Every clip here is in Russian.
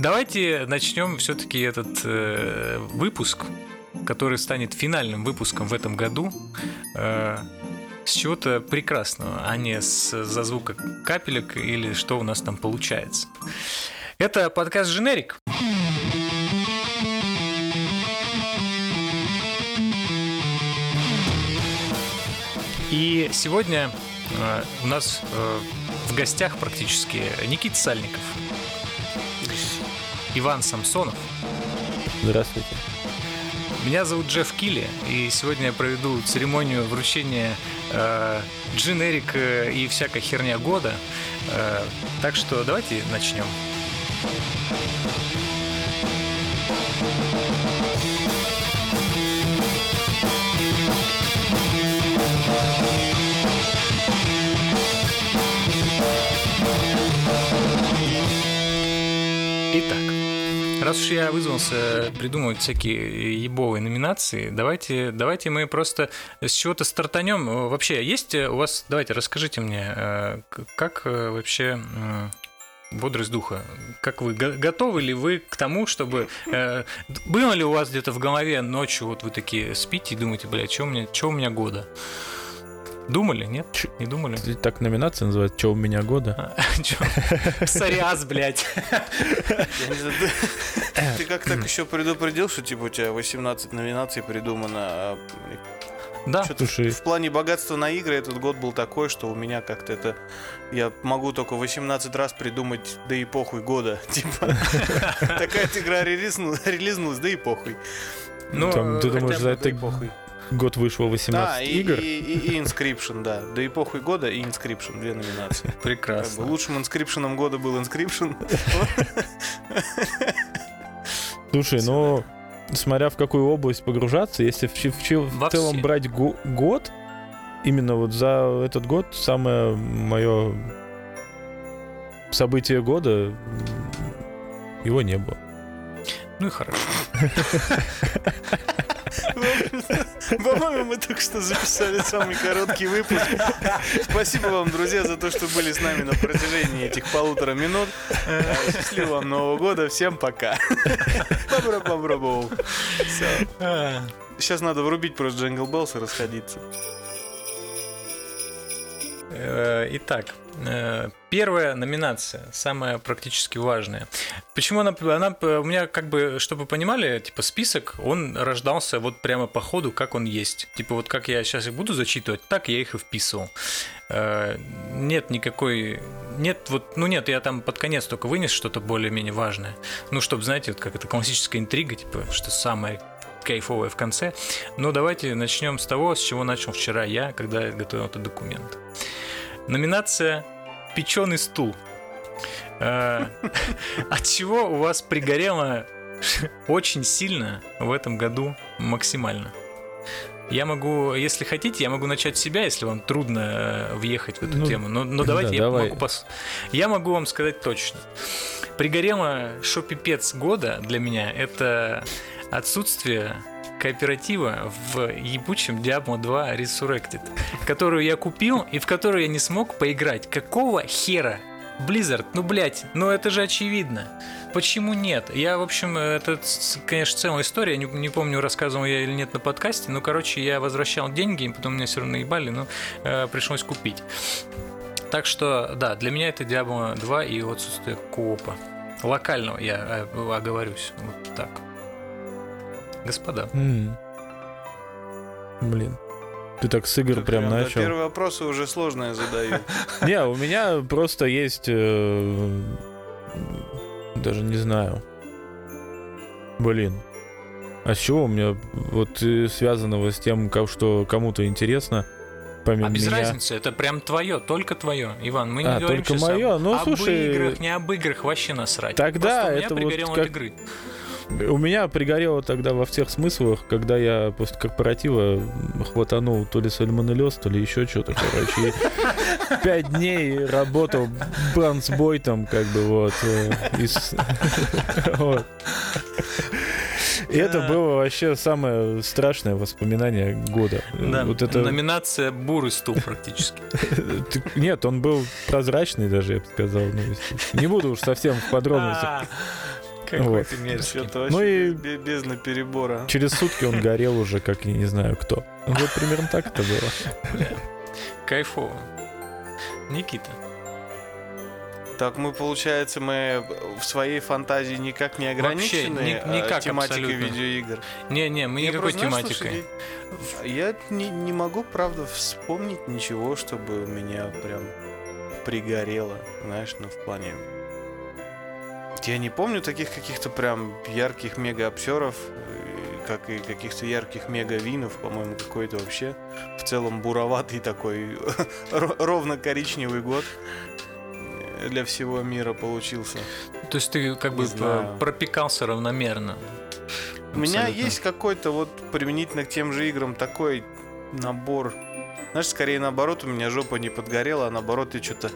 Давайте начнем все-таки этот э, выпуск, который станет финальным выпуском в этом году, э, с чего-то прекрасного, а не с зазвука капелек или что у нас там получается. Это подкаст «Женерик». И сегодня э, у нас э, в гостях практически Никита Сальников, Иван Самсонов. Здравствуйте. Меня зовут Джефф Килли, и сегодня я проведу церемонию вручения э, дженерик и всякая херня года. Э, так что давайте начнем. Раз уж я вызвался придумывать всякие ебовые номинации, давайте, давайте мы просто с чего-то стартанем. Вообще, есть у вас, давайте, расскажите мне, э, как э, вообще бодрость духа. Как вы готовы ли вы к тому, чтобы э, было ли у вас где-то в голове ночью вот вы такие спите и думаете, блядь, что у меня, что у меня года? Думали, нет? Не думали? Так номинация называется «Чё у меня года?» Псориаз, блядь. Ты как так еще предупредил, что типа у тебя 18 номинаций придумано, а да. Слушай. В плане богатства на игры этот год был такой, что у меня как-то это... Я могу только 18 раз придумать, да и похуй года. Типа, такая игра релизнулась, да и похуй. Ну, ты думаешь, за это похуй год вышло 18 да, игр. И, и, и Inscription, да. Да и похуй года и Inscription, две номинации. Прекрасно. Как бы лучшим Inscription года был Inscription. Слушай, ну, смотря в какую область погружаться, если в, в, в, в целом брать го, год, именно вот за этот год самое мое событие года его не было. Ну и хорошо. По-моему, мы только что записали самый короткий выпуск. Спасибо вам, друзья, за то, что были с нами на протяжении этих полутора минут. Счастливого вам Нового года. Всем пока. Бобро-бобро-боу. Сейчас надо врубить просто Jingle Bells и расходиться. Э, итак, э, первая номинация, самая практически важная. Почему она, она у меня как бы, чтобы понимали, типа список, он рождался вот прямо по ходу, как он есть. Типа вот как я сейчас их буду зачитывать, так я их и вписывал. Э, нет никакой, нет вот, ну нет, я там под конец только вынес что-то более-менее важное. Ну, чтобы, знаете, вот как это классическая интрига, типа, что самое кайфовое в конце. Но давайте начнем с того, с чего начал вчера я, когда готовил этот документ. Номинация «Печеный стул». Э, от чего у вас пригорело очень сильно в этом году максимально? Я могу, если хотите, я могу начать с себя, если вам трудно э, въехать в эту ну, тему. Но, но давайте да, я давай. могу пос... Я могу вам сказать точно. Пригорело, что пипец года для меня это отсутствие кооператива в ебучем Diablo 2 Resurrected, которую я купил и в которую я не смог поиграть. Какого хера? Blizzard, ну блять, ну это же очевидно. Почему нет? Я, в общем, это, конечно, целая история, не, не помню, рассказывал я или нет на подкасте, но, короче, я возвращал деньги, и потом меня все равно ебали, но э, пришлось купить. Так что, да, для меня это Diablo 2 и отсутствие коопа. Локального, я э, оговорюсь, вот так господа. Mm. Блин. Ты так с игр прям, прям начал. Первые вопросы уже сложные задаю. Не, у меня просто есть... Э, даже не знаю. Блин. А с чего у меня вот э, связанного с тем, что кому-то интересно, помимо А без меня... разницы, это прям твое, только твое, Иван. Мы не а, говорим только мое? Ну, об слушай... играх, не об играх, вообще насрать. Тогда Просто это вот как... игры. У меня пригорело тогда во всех смыслах, когда я после корпоратива хватанул то ли сальмонеллез, то ли еще что-то, короче. Пять дней работал бронзбойтом, как бы вот. Э, И это было вообще самое страшное воспоминание года. Да, Вот это... номинация бурый стул практически. Нет, он был прозрачный даже, я бы сказал. ну, Не буду уж совсем в подробностях. Какой ты мерзкий. Ну вообще и- бе- бездна перебора. Через сутки он горел уже, как я не знаю кто. Вот примерно так это было. Кайфово. Никита. Так мы, получается, мы в своей фантазии никак не Вообще, ограничены ни- э, никак тематикой абсолютно. видеоигр. Не-не, мы Я никакой просто, знаешь, тематикой. слушай, я не, не могу, правда, вспомнить ничего, чтобы у меня прям пригорело, знаешь, ну, в плане... Я не помню таких каких-то прям ярких мега-обсеров, э, как и каких-то ярких мега-винов, по-моему, какой-то вообще в целом буроватый такой, ро- ровно коричневый год для всего мира получился. То есть ты как бы пропекался равномерно. У меня есть какой-то вот применительно к тем же играм такой набор. Знаешь, скорее наоборот, у меня жопа не подгорела, а наоборот, я что-то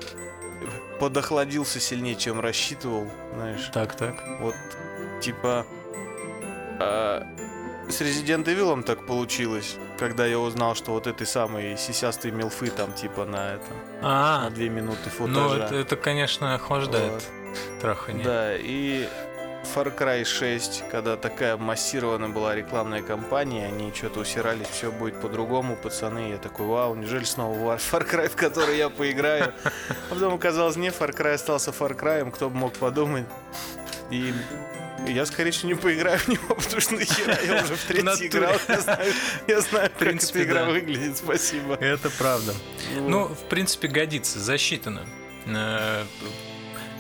подохладился сильнее, чем рассчитывал, знаешь. Так, так. Вот, типа, а, с Resident Evil так получилось, когда я узнал, что вот этой самой сисястой милфы там, типа, на это, на А, две минуты ну футажа. это, это, конечно, охлаждает Вот. трахание. Да, и Far Cry 6, когда такая массированная была рекламная кампания, они что-то усирались, все будет по-другому, пацаны. Я такой, вау, неужели снова Far Cry, в который я поиграю? А потом оказалось, не, Far Cry остался Far Cry, кто бы мог подумать. И я, скорее всего, не поиграю в него, потому что нахера я уже в третий играл. Я знаю, я знаю как принципе, эта игра да. выглядит, спасибо. Это правда. Вот. Ну, в принципе, годится, засчитано.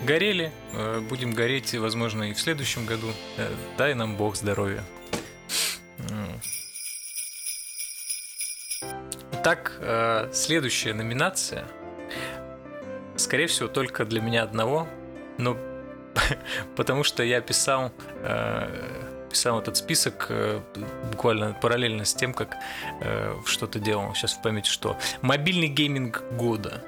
Горели, э, будем гореть, возможно, и в следующем году. Э, Дай нам Бог здоровья. М. Итак, э, следующая номинация. Скорее всего, только для меня одного, но потому что я писал, писал этот список буквально параллельно с тем, как что-то делал. Сейчас в памяти что. Мобильный гейминг года.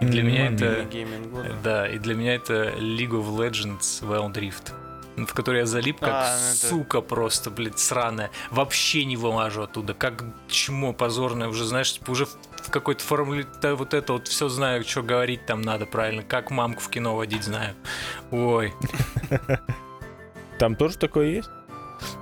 И для меня это- года. Да, и для меня это League of Legends Wild Rift. В который я залип как А, ну это- сука просто, блядь, сраная. Вообще не вылажу оттуда. Как чмо позорное. Уже, знаешь, типа уже в какой-то формуле да, вот это вот все знаю, что говорить там надо правильно. Как мамку в кино водить знаю. Ой. Там тоже такое есть?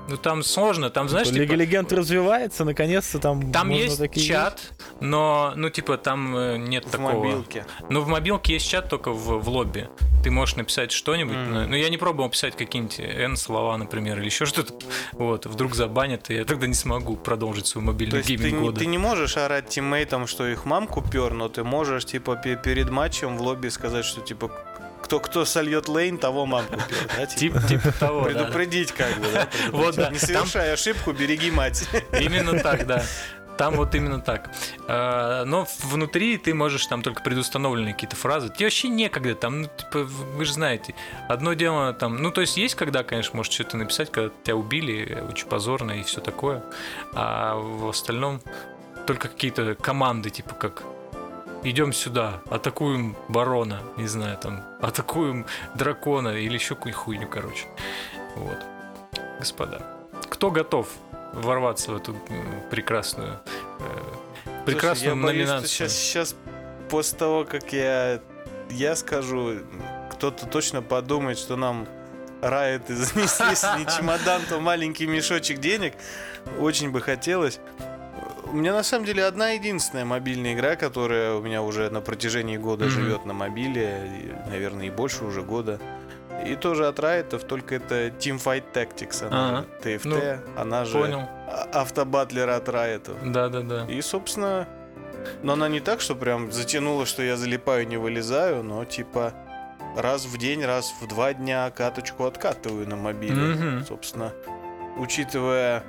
Ну там сложно, там, знаешь, Лига типа, Легенд развивается, наконец-то там там можно есть такие чат, но, ну, типа, там э, нет В такого. мобилке. Ну, в мобилке есть чат только в, в лобби. Ты можешь написать что-нибудь. Мгм. но- Ну, я не пробовал писать какие-нибудь N слова, например, или еще что-то. Вот, вдруг забанят, и я тогда не смогу продолжить свой То мобильный ты, гейминг не- года. ты не можешь орать тиммейтам, что их мамку пер, но ты можешь, типа, пе- перед матчем в лобби сказать, что, типа, кто, кто сольет лейн, того мамку пер, да? Типа, Тип- Типа того, да. предупредить как бы, да? Вот, да. Не Там совершай ошибку, береги мать. Именно так, да. Там вот именно так. А, Но внутри ты можешь там только предустановленные какие-то фразы. Тебе вообще некогда там, ну, типа, вы же знаете, одно дело там, ну, то есть есть, когда, конечно, можешь что-то написать, когда тебя убили, очень позорно и все такое, а в остальном только какие-то команды, типа как идем сюда, атакуем барона, не знаю, там, атакуем дракона или еще какую хуйню, короче. Вот. Господа, кто готов ворваться в эту прекрасную, э, прекрасную Слушай, я боюсь, номинацию? Сейчас, сейчас, после того, как я, я скажу, кто-то точно подумает, что нам Райты занесли, если не чемодан, то маленький мешочек денег. Очень бы хотелось. У меня на самом деле одна единственная мобильная игра, которая у меня уже на протяжении года Мгм. живет на мобиле, и, наверное, и больше уже года. И тоже от Райтов, только это Teamfight Tactics, она Ага. же TFT, Ну, она же Понял. а- автобатлер от Райтов. Да-да-да. И, собственно, но она не так, что прям затянула, что я залипаю, не вылезаю, но типа раз в день, раз в два дня каточку откатываю на мобиле. Мгм. Собственно, учитывая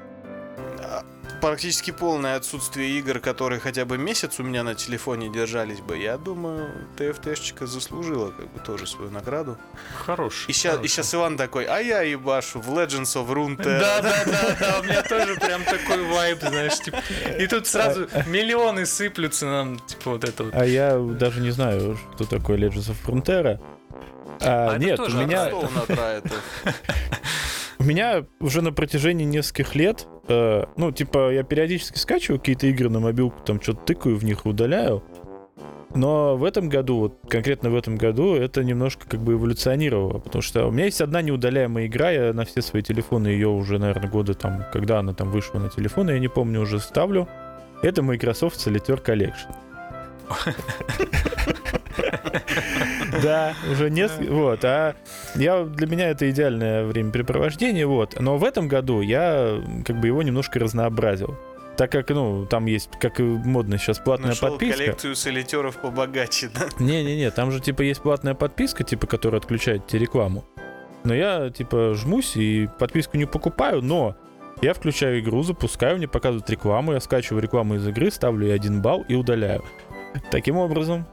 а, практически полное отсутствие игр, которые хотя бы месяц у меня на телефоне держались бы, я думаю, ТФТшечка заслужила как бы тоже свою награду. Хорош. И сейчас, и щас Иван такой, а я ебашу в Legends of Runeterra. Да, да, да, да, у меня тоже прям такой вайб, знаешь, типа. И тут сразу миллионы сыплются нам, типа вот это вот. А я даже не знаю, что такое Legends of Frontera. А, А это нет, тоже у меня, Riot? у меня уже на протяжении нескольких лет, э, ну, типа, я периодически скачиваю какие-то игры на мобилку, там что-то тыкаю в них удаляю. Но в этом году, вот конкретно в этом году, это немножко как бы эволюционировало, потому что у меня есть одна неудаляемая игра, я на все свои телефоны ее уже, наверное, года там, когда она там вышла на телефоны, я не помню, уже ставлю. Это Microsoft Solitaire Collection. Да, уже несколько. Вот, а я для меня это идеальное времяпрепровождение, вот. Но в этом году я как бы его немножко разнообразил. Так как, ну, там есть, как и модно сейчас, платная Нашел подписка. коллекцию солитеров побогаче, да? Не-не-не, там же, типа, есть платная подписка, типа, которая отключает тебе рекламу. Но я, типа, жмусь и подписку не покупаю, но я включаю игру, запускаю, мне показывают рекламу, я скачиваю рекламу из игры, ставлю ей один балл и удаляю. Таким образом,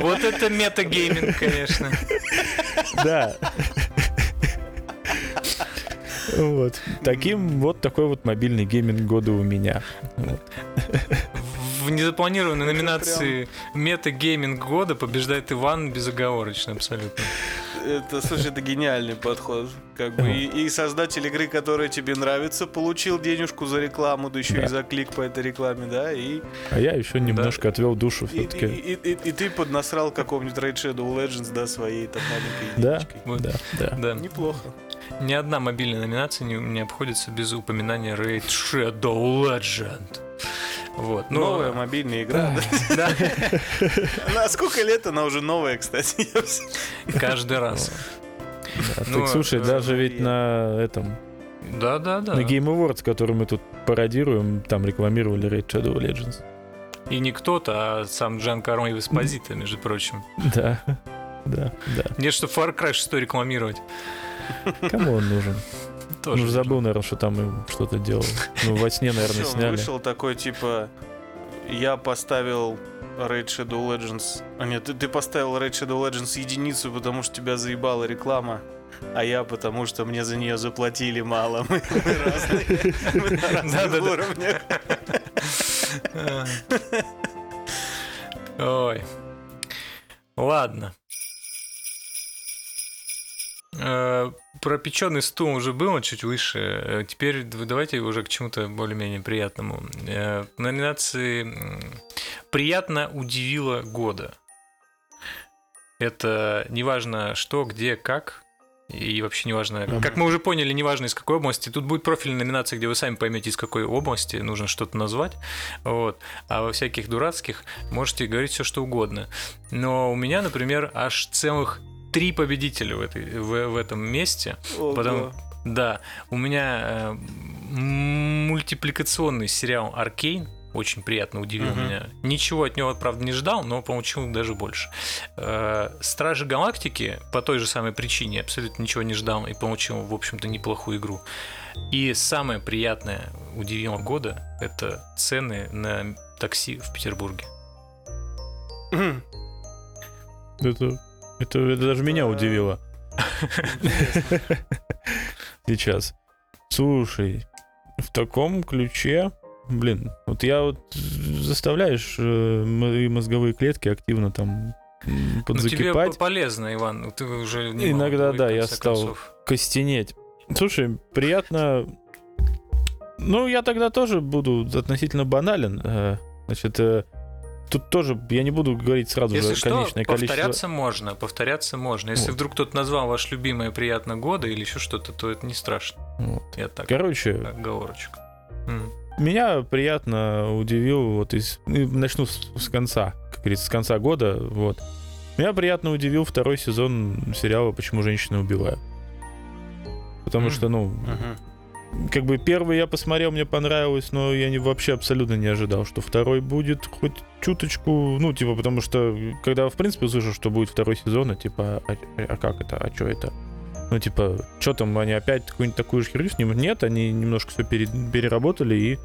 Вот это метагейминг, конечно. да. Вот. Таким вот такой вот мобильный гейминг года у меня. В незапланированной номинации метагейминг года побеждает Иван безоговорочно абсолютно. Это, слушай, это гениальный подход. Как бы и, и создатель игры, которая тебе нравится, получил денежку за рекламу, да еще Да. и за клик по этой рекламе, да, и, А я еще немножко отвел душу и, и, все-таки. и- и- и ты поднасрал какого-нибудь Raid Shadow Legends, да, своей там маленькой Да. Вот. да, да. Да. Неплохо. Ни одна мобильная номинация не, не обходится без упоминания Raid Shadow Legend. Вот. ну, Новая мобильная игра. Да, да. На сколько лет она уже новая, кстати? Каждый раз. Да, Ну, так слушай, э, даже ведь на этом, Да, да, да. на Game Awards, который мы тут пародируем, там рекламировали Raid Shadow Legends. И не кто-то, а сам Джан Карон и Веспозита, между прочим. Да, да, да. Нет, что Far Cry 6 рекламировать. Кому он нужен? Тоже Ну, забыл, наверное, что там что-то делал. Ну, во сне, наверное, сняли. Вышел такой, типа, я поставил Raid Shadow Legends... А нет, ты, ты поставил Raid Shadow Legends единицу, потому что тебя заебала реклама. А я потому, что мне за нее заплатили мало. Мы, разные. Мы на разных уровнях. Ой. Ладно. Э, Про печеный стул уже было чуть выше. Э, Теперь давайте уже к чему-то более-менее приятному. Э, В номинации «Приятно удивило года». Это неважно что, где, как. И вообще неважно, Мгм. как мы уже поняли, неважно из какой области. Тут будет профильная номинация, где вы сами поймете, из какой области нужно что-то назвать. Вот. А во всяких дурацких можете говорить все, что угодно. Но у меня, например, аж целых три победителя в, этой, в, в этом месте. Ого. Потом, да, у меня э, мультипликационный сериал Аркейн. Очень приятно удивил Мгм. меня. Ничего от него, правда, не ждал, но получил даже больше. Э, Стражи Галактики по той же самой причине абсолютно ничего не ждал и получил, в общем-то, неплохую игру. И самое приятное удивило года это цены на такси в Петербурге. Это, это, это даже меня удивило. Сейчас. Слушай, в таком ключе, блин, вот я вот заставляешь э, м- и мозговые клетки активно там Ну, тебе подзакипать, по- полезно, Иван. Ты уже не Иногда, да, я стал концов. костенеть. Слушай, приятно. Ну, я тогда тоже буду относительно банален. Э, Значит, э, тут тоже я не буду говорить сразу Если же что, конечное количество. повторяться можно, повторяться можно. Если Вот. вдруг кто-то назвал ваш любимое приятно года или еще что-то, то это не страшно. Вот. Я так, Короче, оговорочка. М. меня приятно удивил, вот из... ну, Начну с, с конца, как говорится, с конца года, вот. Меня приятно удивил второй сезон сериала «Почему женщины убивают». Потому Мгм. что, ну, Мгм. Как бы первый я посмотрел, мне понравилось, но я не, вообще абсолютно не ожидал, что второй будет хоть чуточку, ну, типа, потому что, когда, в принципе, услышал, что будет второй сезон, а, типа, а, а как это, а что это? Ну, типа, что там, они опять какую-нибудь такую же херню снимут? Нет, они немножко все переработали, и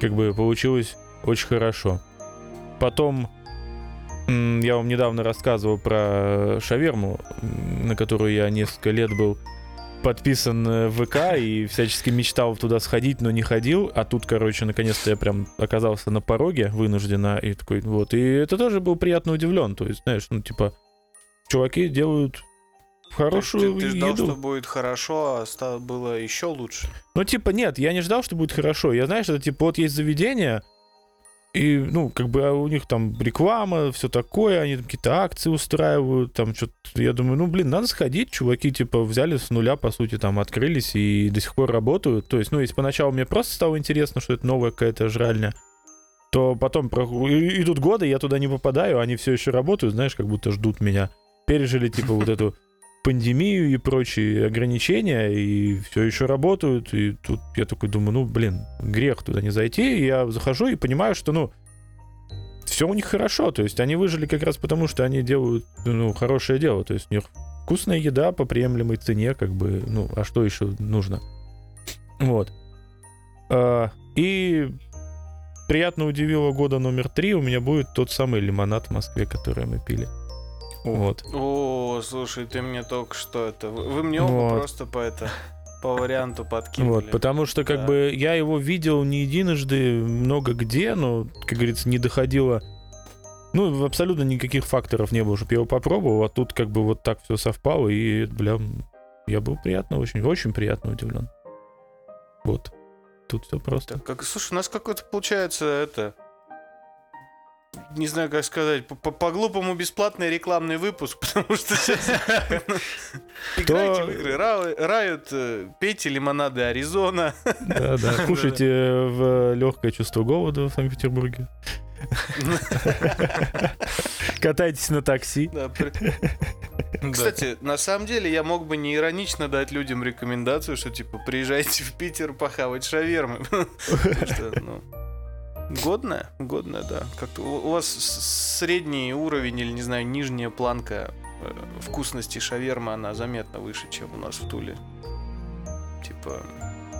как бы получилось очень хорошо. Потом я вам недавно рассказывал про шаверму, м, на которую я несколько лет был подписан э, в ВК и всячески мечтал туда сходить, но не ходил. А тут, короче, наконец-то я прям оказался на пороге вынужденно. И такой, вот. И это тоже был приятно удивлен. То есть, знаешь, ну, типа, чуваки делают хорошую ты, ты ждал, еду. что будет хорошо, а ста- было еще лучше. Ну, типа, нет, я не ждал, что будет хорошо. Я, знаешь, это типа, вот есть заведение, и, ну, как бы а у них там реклама, все такое, они там какие-то акции устраивают, там что-то. Я думаю, ну, блин, надо сходить, чуваки, типа, взяли с нуля, по сути, там, открылись и до сих пор работают. То есть, ну, если поначалу мне просто стало интересно, что это новая какая-то жральня, то потом про- идут годы, я туда не попадаю, они все еще работают, знаешь, как будто ждут меня. Пережили, типа, вот эту пандемию и прочие ограничения, и все еще работают. И тут я такой думаю, ну, блин, грех туда не зайти. И я захожу и понимаю, что, ну, все у них хорошо. То есть они выжили как раз потому, что они делают, ну, хорошее дело. То есть у них вкусная еда по приемлемой цене, как бы, ну, а что еще нужно? Вот. А, И приятно удивило года номер три, у меня будет тот самый лимонад в Москве, который мы пили. Вот. О, слушай, ты мне только что это... Вы мне оба Вот. просто по это... По варианту подкинули. Вот, потому что, как Да. бы, я его видел не единожды, много где, но, как говорится, не доходило. Ну, абсолютно никаких факторов не было, чтобы я его попробовал, а тут как бы вот так все совпало, и, бля, я был приятно, очень, очень приятно удивлен. Вот. Тут все просто. Так, как, слушай, у нас какой-то получается это... Не знаю, как сказать, по- по- по-глупому бесплатный рекламный выпуск, потому что сейчас... Играйте в игры, Ра- Рают, э, пейте лимонады Аризона. Да, да. Кушайте в легкое чувство голода в Санкт-Петербурге. Катайтесь на такси. Да, при- Да. Кстати, на самом деле я мог бы не иронично дать людям рекомендацию, что типа приезжайте в Питер похавать шавермы. Годная? Годная, да. Как-то у вас средний уровень или, не знаю, нижняя планка э, вкусности шавермы, она заметно выше, чем у нас в Туле. Типа,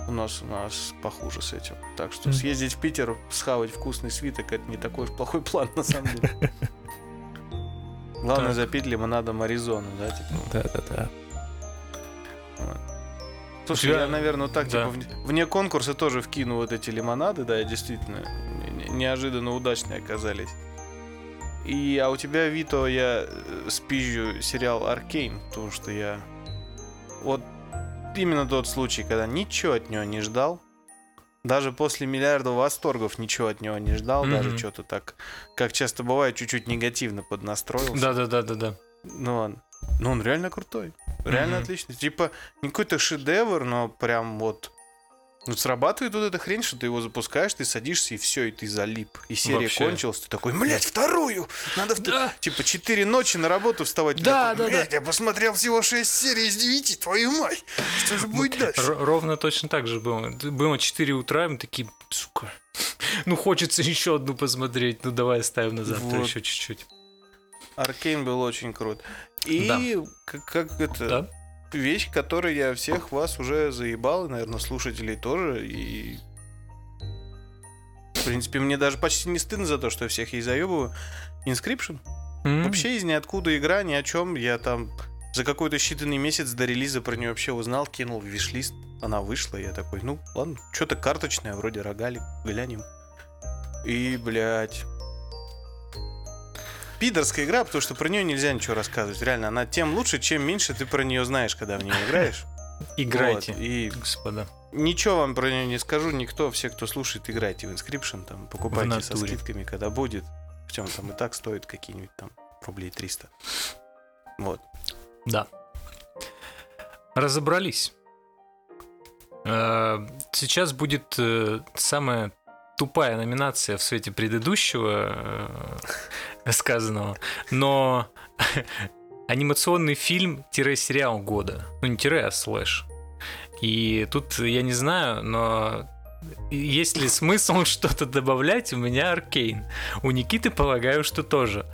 у нас у нас похуже с этим. Так что съездить в Питер, схавать вкусный свиток, это не такой уж плохой план, на самом деле. Главное Так. запить лимонадом Аризону, да, типа. Да, да, да. Слушай, тебя- я, наверное, так, да. типа, вне, вне конкурса тоже вкину вот эти лимонады, да, действительно, не- не- неожиданно удачные оказались. И, а у тебя, Вито, я э, спизжу сериал Аркейн, потому что я... Вот именно тот случай, когда ничего от него не ждал, даже после миллиарда восторгов ничего от него не ждал, даже Мгм. что-то так, как часто бывает, чуть-чуть негативно поднастроился. Да, да, да, да, да. Ну, он, ну, он реально крутой. Реально Мгм. отличный. Типа, не какой-то шедевр, но прям вот... Ну, срабатывает вот эта хрень, что ты его запускаешь, ты садишься, и все, и ты залип. И серия Вообще. кончилась, ты такой, блядь, вторую! Надо втор-» Да. Типа, 4 ночи на работу вставать. Да, такой, да, да. «Блядь, я посмотрел всего 6 серий из 9, твою мать! Что же будет дальше? Р- ровно точно так же было. Было 4 утра, мы такие, сука, ну хочется еще одну посмотреть, ну давай оставим на завтра Вот. еще чуть-чуть. Аркейн был очень крут. И как, как это... Да? Вещь, которой я всех вас уже заебал, и, наверное, слушателей тоже, и... В принципе, мне даже почти не стыдно за то, что я всех ей заебываю. Inscription. М, Вообще из ниоткуда игра, ни о чем. Я там за какой-то считанный месяц до релиза про нее вообще узнал, кинул в виш-лист. Она вышла, я такой, ну, ладно, что-то карточное, вроде рогали, глянем. И, блядь... Пидорская игра, потому что про нее нельзя ничего рассказывать. Реально, она тем лучше, чем меньше ты про нее знаешь, когда в нее играешь. Играйте, Вот, И господа. ничего вам про нее не скажу. Никто, все, кто слушает, играйте в Inscription, там, покупайте со скидками, когда будет. Причем там и так стоит какие-нибудь там рублей 300. Вот. Да. Разобрались. Э, Сейчас будет э, самая тупая номинация в свете предыдущего э, сказанного, но анимационный фильм-сериал года. Ну, не тире, а слэш. И тут я не знаю, но есть ли смысл что-то добавлять? У меня Аркейн. У Никиты, полагаю, что тоже.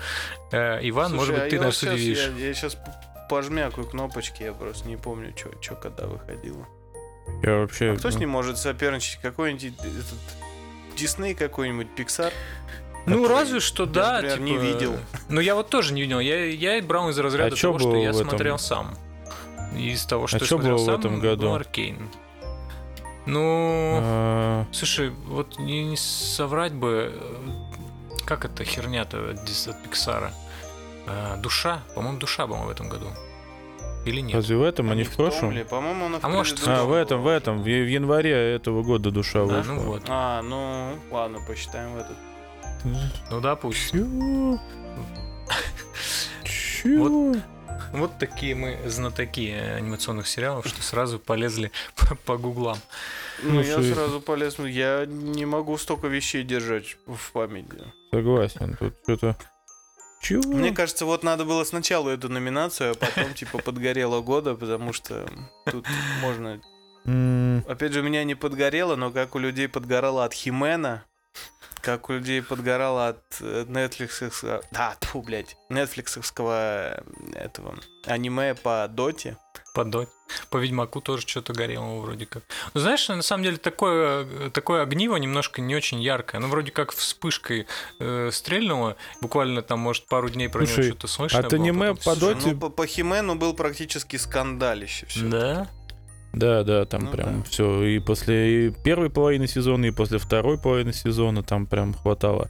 Э, Иван, Слушай, может а быть, ты я нас удивишь. Я, сейчас пожмякаю кнопочки, я просто не помню, что когда выходило. Я вообще... А кто с ним может соперничать? Какой-нибудь этот Дисней какой-нибудь, Pixar? Ну, разве что, я, да. не типа, видел. Ну, я вот тоже не видел. Я, я брал из разряда А того, что было я в этом? смотрел сам. Из того, что я чё смотрел было в сам, этом году? был Аркейн. Ну, а, слушай, вот не, не соврать бы, как эта херня-то от от Пиксара? А, душа, по-моему, душа, по-моему, в этом году. Или нет? Разве в этом, а не в прошлом? ли? По-моему, он А может, А, в этом, в этом, в, в январе этого года душа Да, вышла. ну вот. А, ну, ладно, посчитаем в этот. Ну допустим. Чё? Чё? Вот такие мы знатоки анимационных сериалов, что сразу полезли по, по гуглам. Ну, Ну, я что- сразу полез. ну, Я не могу столько вещей держать в памяти. Согласен, тут что-то... Чего? Мне кажется, вот надо было сначала эту номинацию, а потом, типа, подгорело года, потому что тут можно... Опять же, у меня не подгорело, но как у людей подгорало от Химена, как у людей подгорало от э, Netflix... Да, тьфу, блядь. Нетфликсовского э, этого аниме по Доте. По, Дот- по Ведьмаку тоже что-то горело вроде как. Ну, знаешь, на самом деле такое, такое огниво немножко не очень яркое. Оно вроде как вспышкой э, стрельнуло. Буквально там, может, пару дней про него Слушай, что-то слышно от было, аниме потом по. Доте- Ну, по, по Химену был практически скандалище все. Да? Да, да, там Ну прям да. все. И после первой половины сезона, и после второй половины сезона там прям хватало.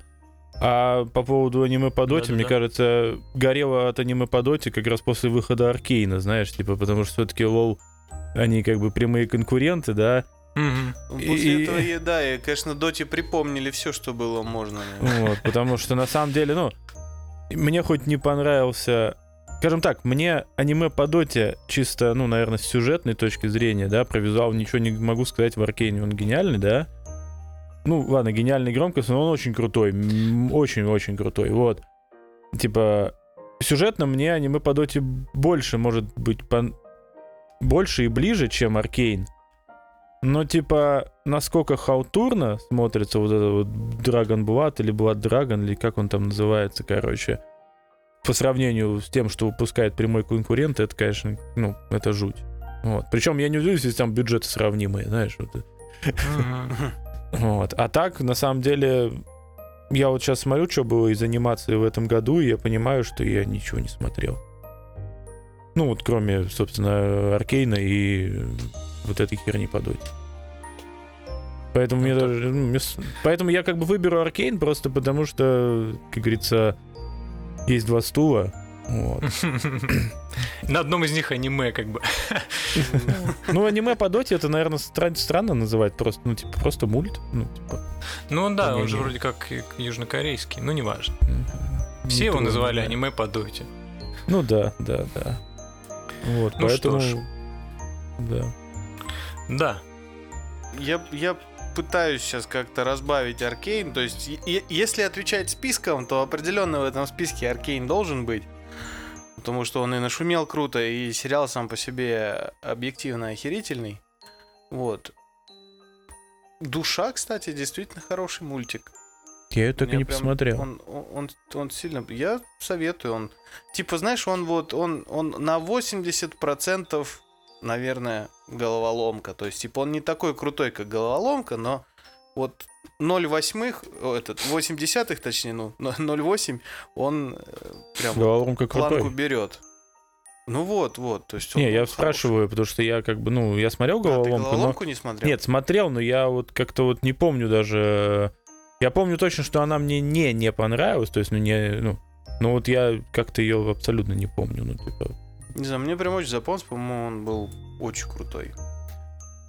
А по поводу аниме по доте, Да-да-да. мне кажется, горело от аниме по доте как раз после выхода Аркейна, знаешь, типа, потому что все-таки лол, они как бы прямые конкуренты, да. После И- этого, и, да, и, конечно, Доте припомнили все, что было можно. наверное. Вот, потому что на самом деле, ну, мне хоть не понравился... Скажем так, мне аниме по доте чисто, ну, наверное, с сюжетной точки зрения, да, про визуал ничего не могу сказать, в Аркейне он гениальный, да. Ну, ладно, гениальный громкость, но он очень крутой, очень-очень крутой, вот. Типа, сюжетно мне аниме по доте больше, может быть, пон- больше и ближе, чем Аркейн. Но, типа, насколько халтурно смотрится вот этот вот Dragon Blood или Blood Dragon, или как он там называется, короче, по сравнению с тем, что выпускает прямой конкурент, это, конечно, ну, это жуть. Вот. Причем я не удивлюсь, если там бюджеты сравнимые, знаешь, вот. Мгм. Вот. А так, на самом деле, я вот сейчас смотрю, что было из анимации в этом году, и я понимаю, что я ничего не смотрел. Ну, вот кроме, собственно, Аркейна и вот этой херни по доте. Поэтому мне Ну, так. даже... ну, мне Поэтому я как бы выберу Аркейн просто потому, что, как говорится, есть два стула. Вот. На одном из них аниме, как бы. Ну, аниме по доте это, наверное, стран- странно называть просто, ну, типа, просто мульт. Ну, типа, Ну да, он же вроде как и южнокорейский, ну неважно. Все не его называли аниме по доте. Ну да, да, да. Вот, Ну поэтому... что ж. Да. Да. Я, я пытаюсь сейчас как-то разбавить Аркейн. То есть, и- если отвечать списком, то определенно в этом списке Аркейн должен быть. Потому что он и нашумел круто, и сериал сам по себе объективно охерительный. Вот. Душа, кстати, действительно хороший мультик. Я ее так и не прям- посмотрел. Он, он, он, он сильно... Я советую. Он, типа, знаешь, он вот... Он, он на 80% наверное, головоломка. То есть, типа, он не такой крутой, как головоломка, но вот 0,8, о, этот, 8 десятых, точнее, ну, 0,8, он э, прям Головоломка планку крутой. берет. Ну вот, вот. То есть Не, я хороший. спрашиваю, потому что я как бы, ну, я смотрел А, ты головоломку, но... головоломку не смотрел? Нет, смотрел, но я вот как-то вот не помню даже... Я помню точно, что она мне не не понравилась, то есть, ну, не, ну, но вот я как-то ее абсолютно не помню, ну, типа... Не знаю, мне прям очень запомнился, по-моему, он был очень крутой.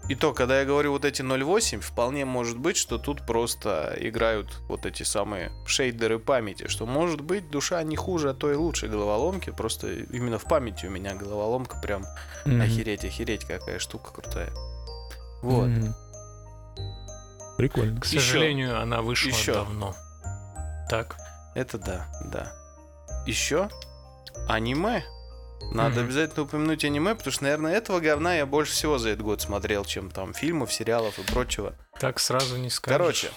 И то, когда я говорю вот эти 0.8, вполне может быть, что тут просто играют вот эти самые шейдеры памяти, что может быть душа не хуже, а то и лучше головоломки, просто именно в памяти у меня головоломка прям мгм. охереть, охереть, какая штука крутая. Вот. Мгм. Прикольно. К сожалению, она вышла Ещё. давно. Так. Это да, да. Еще аниме. Надо Мгм. обязательно упомянуть аниме, потому что, наверное, этого говна я больше всего за этот год смотрел, чем там фильмов, сериалов и прочего. Так сразу не скажешь. Короче,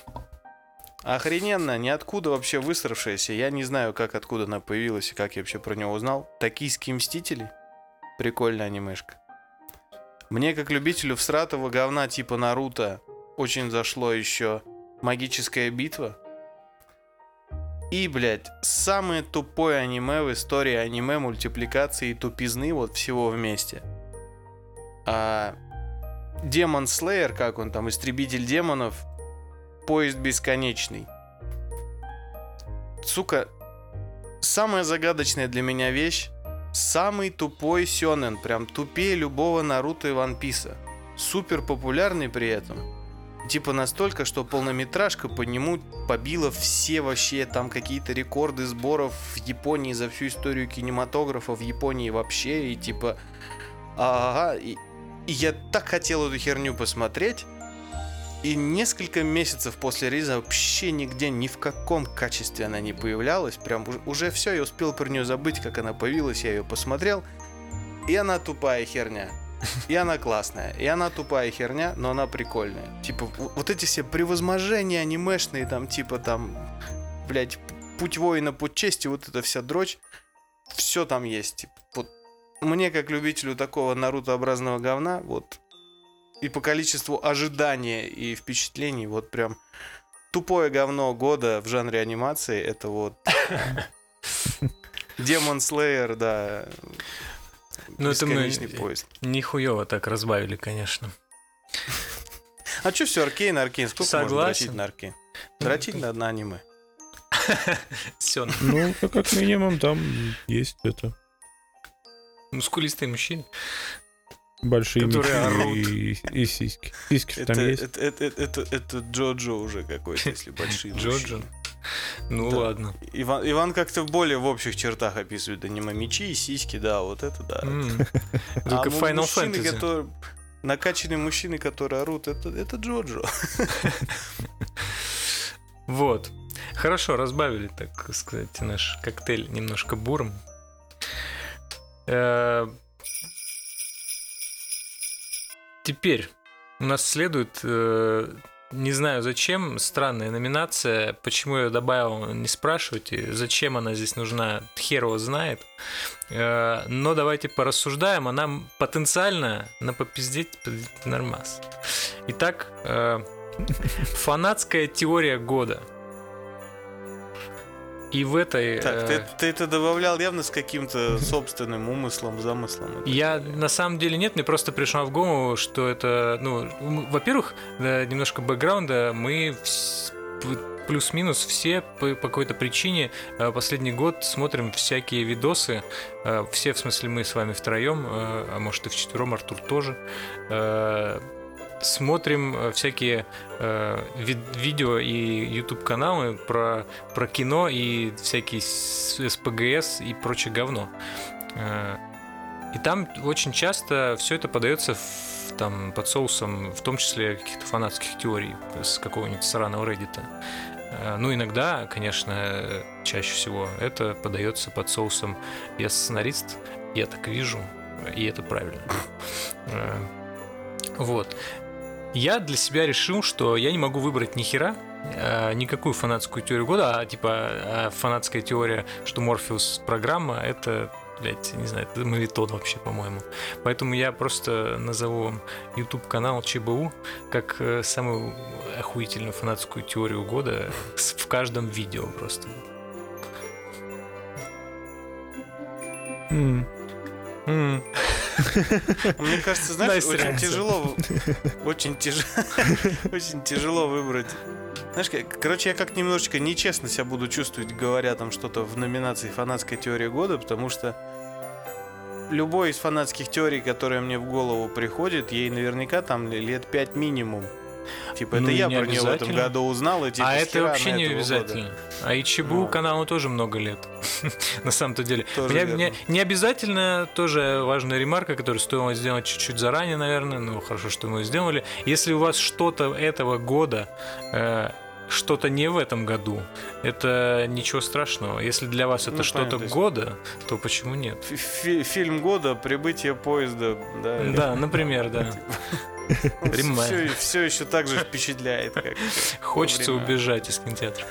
охрененно, ниоткуда вообще высравшаяся. Я не знаю, как откуда она появилась и как я вообще про него узнал. Токийские мстители. Прикольная анимешка. Мне, как любителю всратого говна типа Наруто, очень зашло еще Магическая битва. И, блядь, самое тупое аниме в истории аниме, мультипликации и тупизны вот всего вместе. А Демон Слеер, как он там, Истребитель демонов, Поезд бесконечный. Сука, самая загадочная для меня вещь. Самый тупой Сёнэн, прям тупее любого Наруто и Ван Писа. Супер популярный при этом. Типа настолько, что полнометражка по нему побила все вообще там какие-то рекорды сборов в Японии за всю историю кинематографа в Японии вообще. И типа... Ага, и, и я так хотел эту херню посмотреть. И несколько месяцев после релиза вообще нигде, ни в каком качестве она не появлялась. Прям уже, все, я успел про нее забыть, как она появилась, я ее посмотрел. И она тупая херня. И она классная. И она тупая херня, но она прикольная. Типа, вот эти все превозможения анимешные, там, типа, там, блядь, путь воина, путь чести, вот эта вся дрочь. Все там есть. Типа, вот мне, как любителю такого нарутообразного говна, вот, и по количеству ожидания и впечатлений, вот прям тупое говно года в жанре анимации, это вот Демон Слеер, да. Ну, это мы поезд. нихуево так разбавили, конечно. А что все Аркейн, Аркейн? Сколько можно Согласен. дрочить на Аркейн? Дрочить на одно аниме. Все. Ну, как- минимум, там есть это. Мускулистые мужчины. Большие Которые орут. и, и сиськи. Сиськи Это, там есть. это, это, это, это Джоджо уже какой-то, если большие Джоджо. мужчины. Ну Да. ладно. Иван, Иван как-то более в общих чертах описывает аниме мечи и сиськи, да, вот это да. М. А Только му- Final мужчины, Fantasy. которые- Накачанные мужчины, которые орут, это, это Джоджо. Вот. Хорошо, разбавили, так сказать, наш коктейль немножко буром. Э, Теперь у нас следует, э, не знаю зачем, странная номинация. Почему я добавил, не спрашивайте. Зачем она здесь нужна, хер его знает. Э, Но давайте порассуждаем. Она потенциально на попиздеть нормас. Итак, э, фанатская теория года. И в этой... Так, э, ты, ты это добавлял явно с каким-то собственным умыслом, замыслом. Я на самом деле нет, мне просто пришло в голову, что это, ну, во-первых, да, немножко бэкграунда, мы плюс-минус все по, по какой-то причине э, последний год смотрим всякие видосы, э, все, в смысле, мы с вами втроем, а может и вчетвером, Артур тоже, смотрим э, всякие э, ви- видео и YouTube каналы про, про кино и всякие СПГС и прочее говно. Э, И там очень часто все это подается в, там, под соусом, в том числе каких-то фанатских теорий с какого-нибудь сраного Reddit. Э, Ну, иногда, конечно, чаще всего это подается под соусом «я сценарист, я так вижу, и это правильно». Э, Вот. Я для себя решил, что я не могу выбрать ни хера, э, никакую фанатскую теорию года, а типа э, фанатская теория, что Морфеус программа, это, блядь, не знаю, это мавитон вообще, по-моему. Поэтому я просто назову YouTube канал ЧБУ как э, самую охуительную фанатскую теорию года в каждом видео просто. М. М. Мне кажется, знаешь, очень тяжело, очень тяжело, очень тяжело выбрать. Знаешь, короче, я как немножечко нечестно себя буду чувствовать, говоря там что-то в номинации «Фанатская теория года», потому что любой из фанатских теорий, которая мне в голову приходит, ей наверняка там лет пять минимум. Типа, Ну это и я не про нее в этом обязательно. году узнал, и типа, а это вообще не этого года. обязательно. А и ЧБУ Ну. каналу тоже много лет. На самом-то деле. Верно. мне- не обязательно тоже важная ремарка, которую стоило сделать чуть-чуть заранее, наверное. Ну, хорошо, что мы сделали. Если у вас что-то этого года, э, что-то не в этом году, это ничего страшного. Если для вас это Ну, что-то года, то почему нет? Фи- фи- Фильм года «Прибытие поезда», да. Да, например, да. Ремай. Все, еще так же впечатляет, как Хочется убежать из кинотеатра.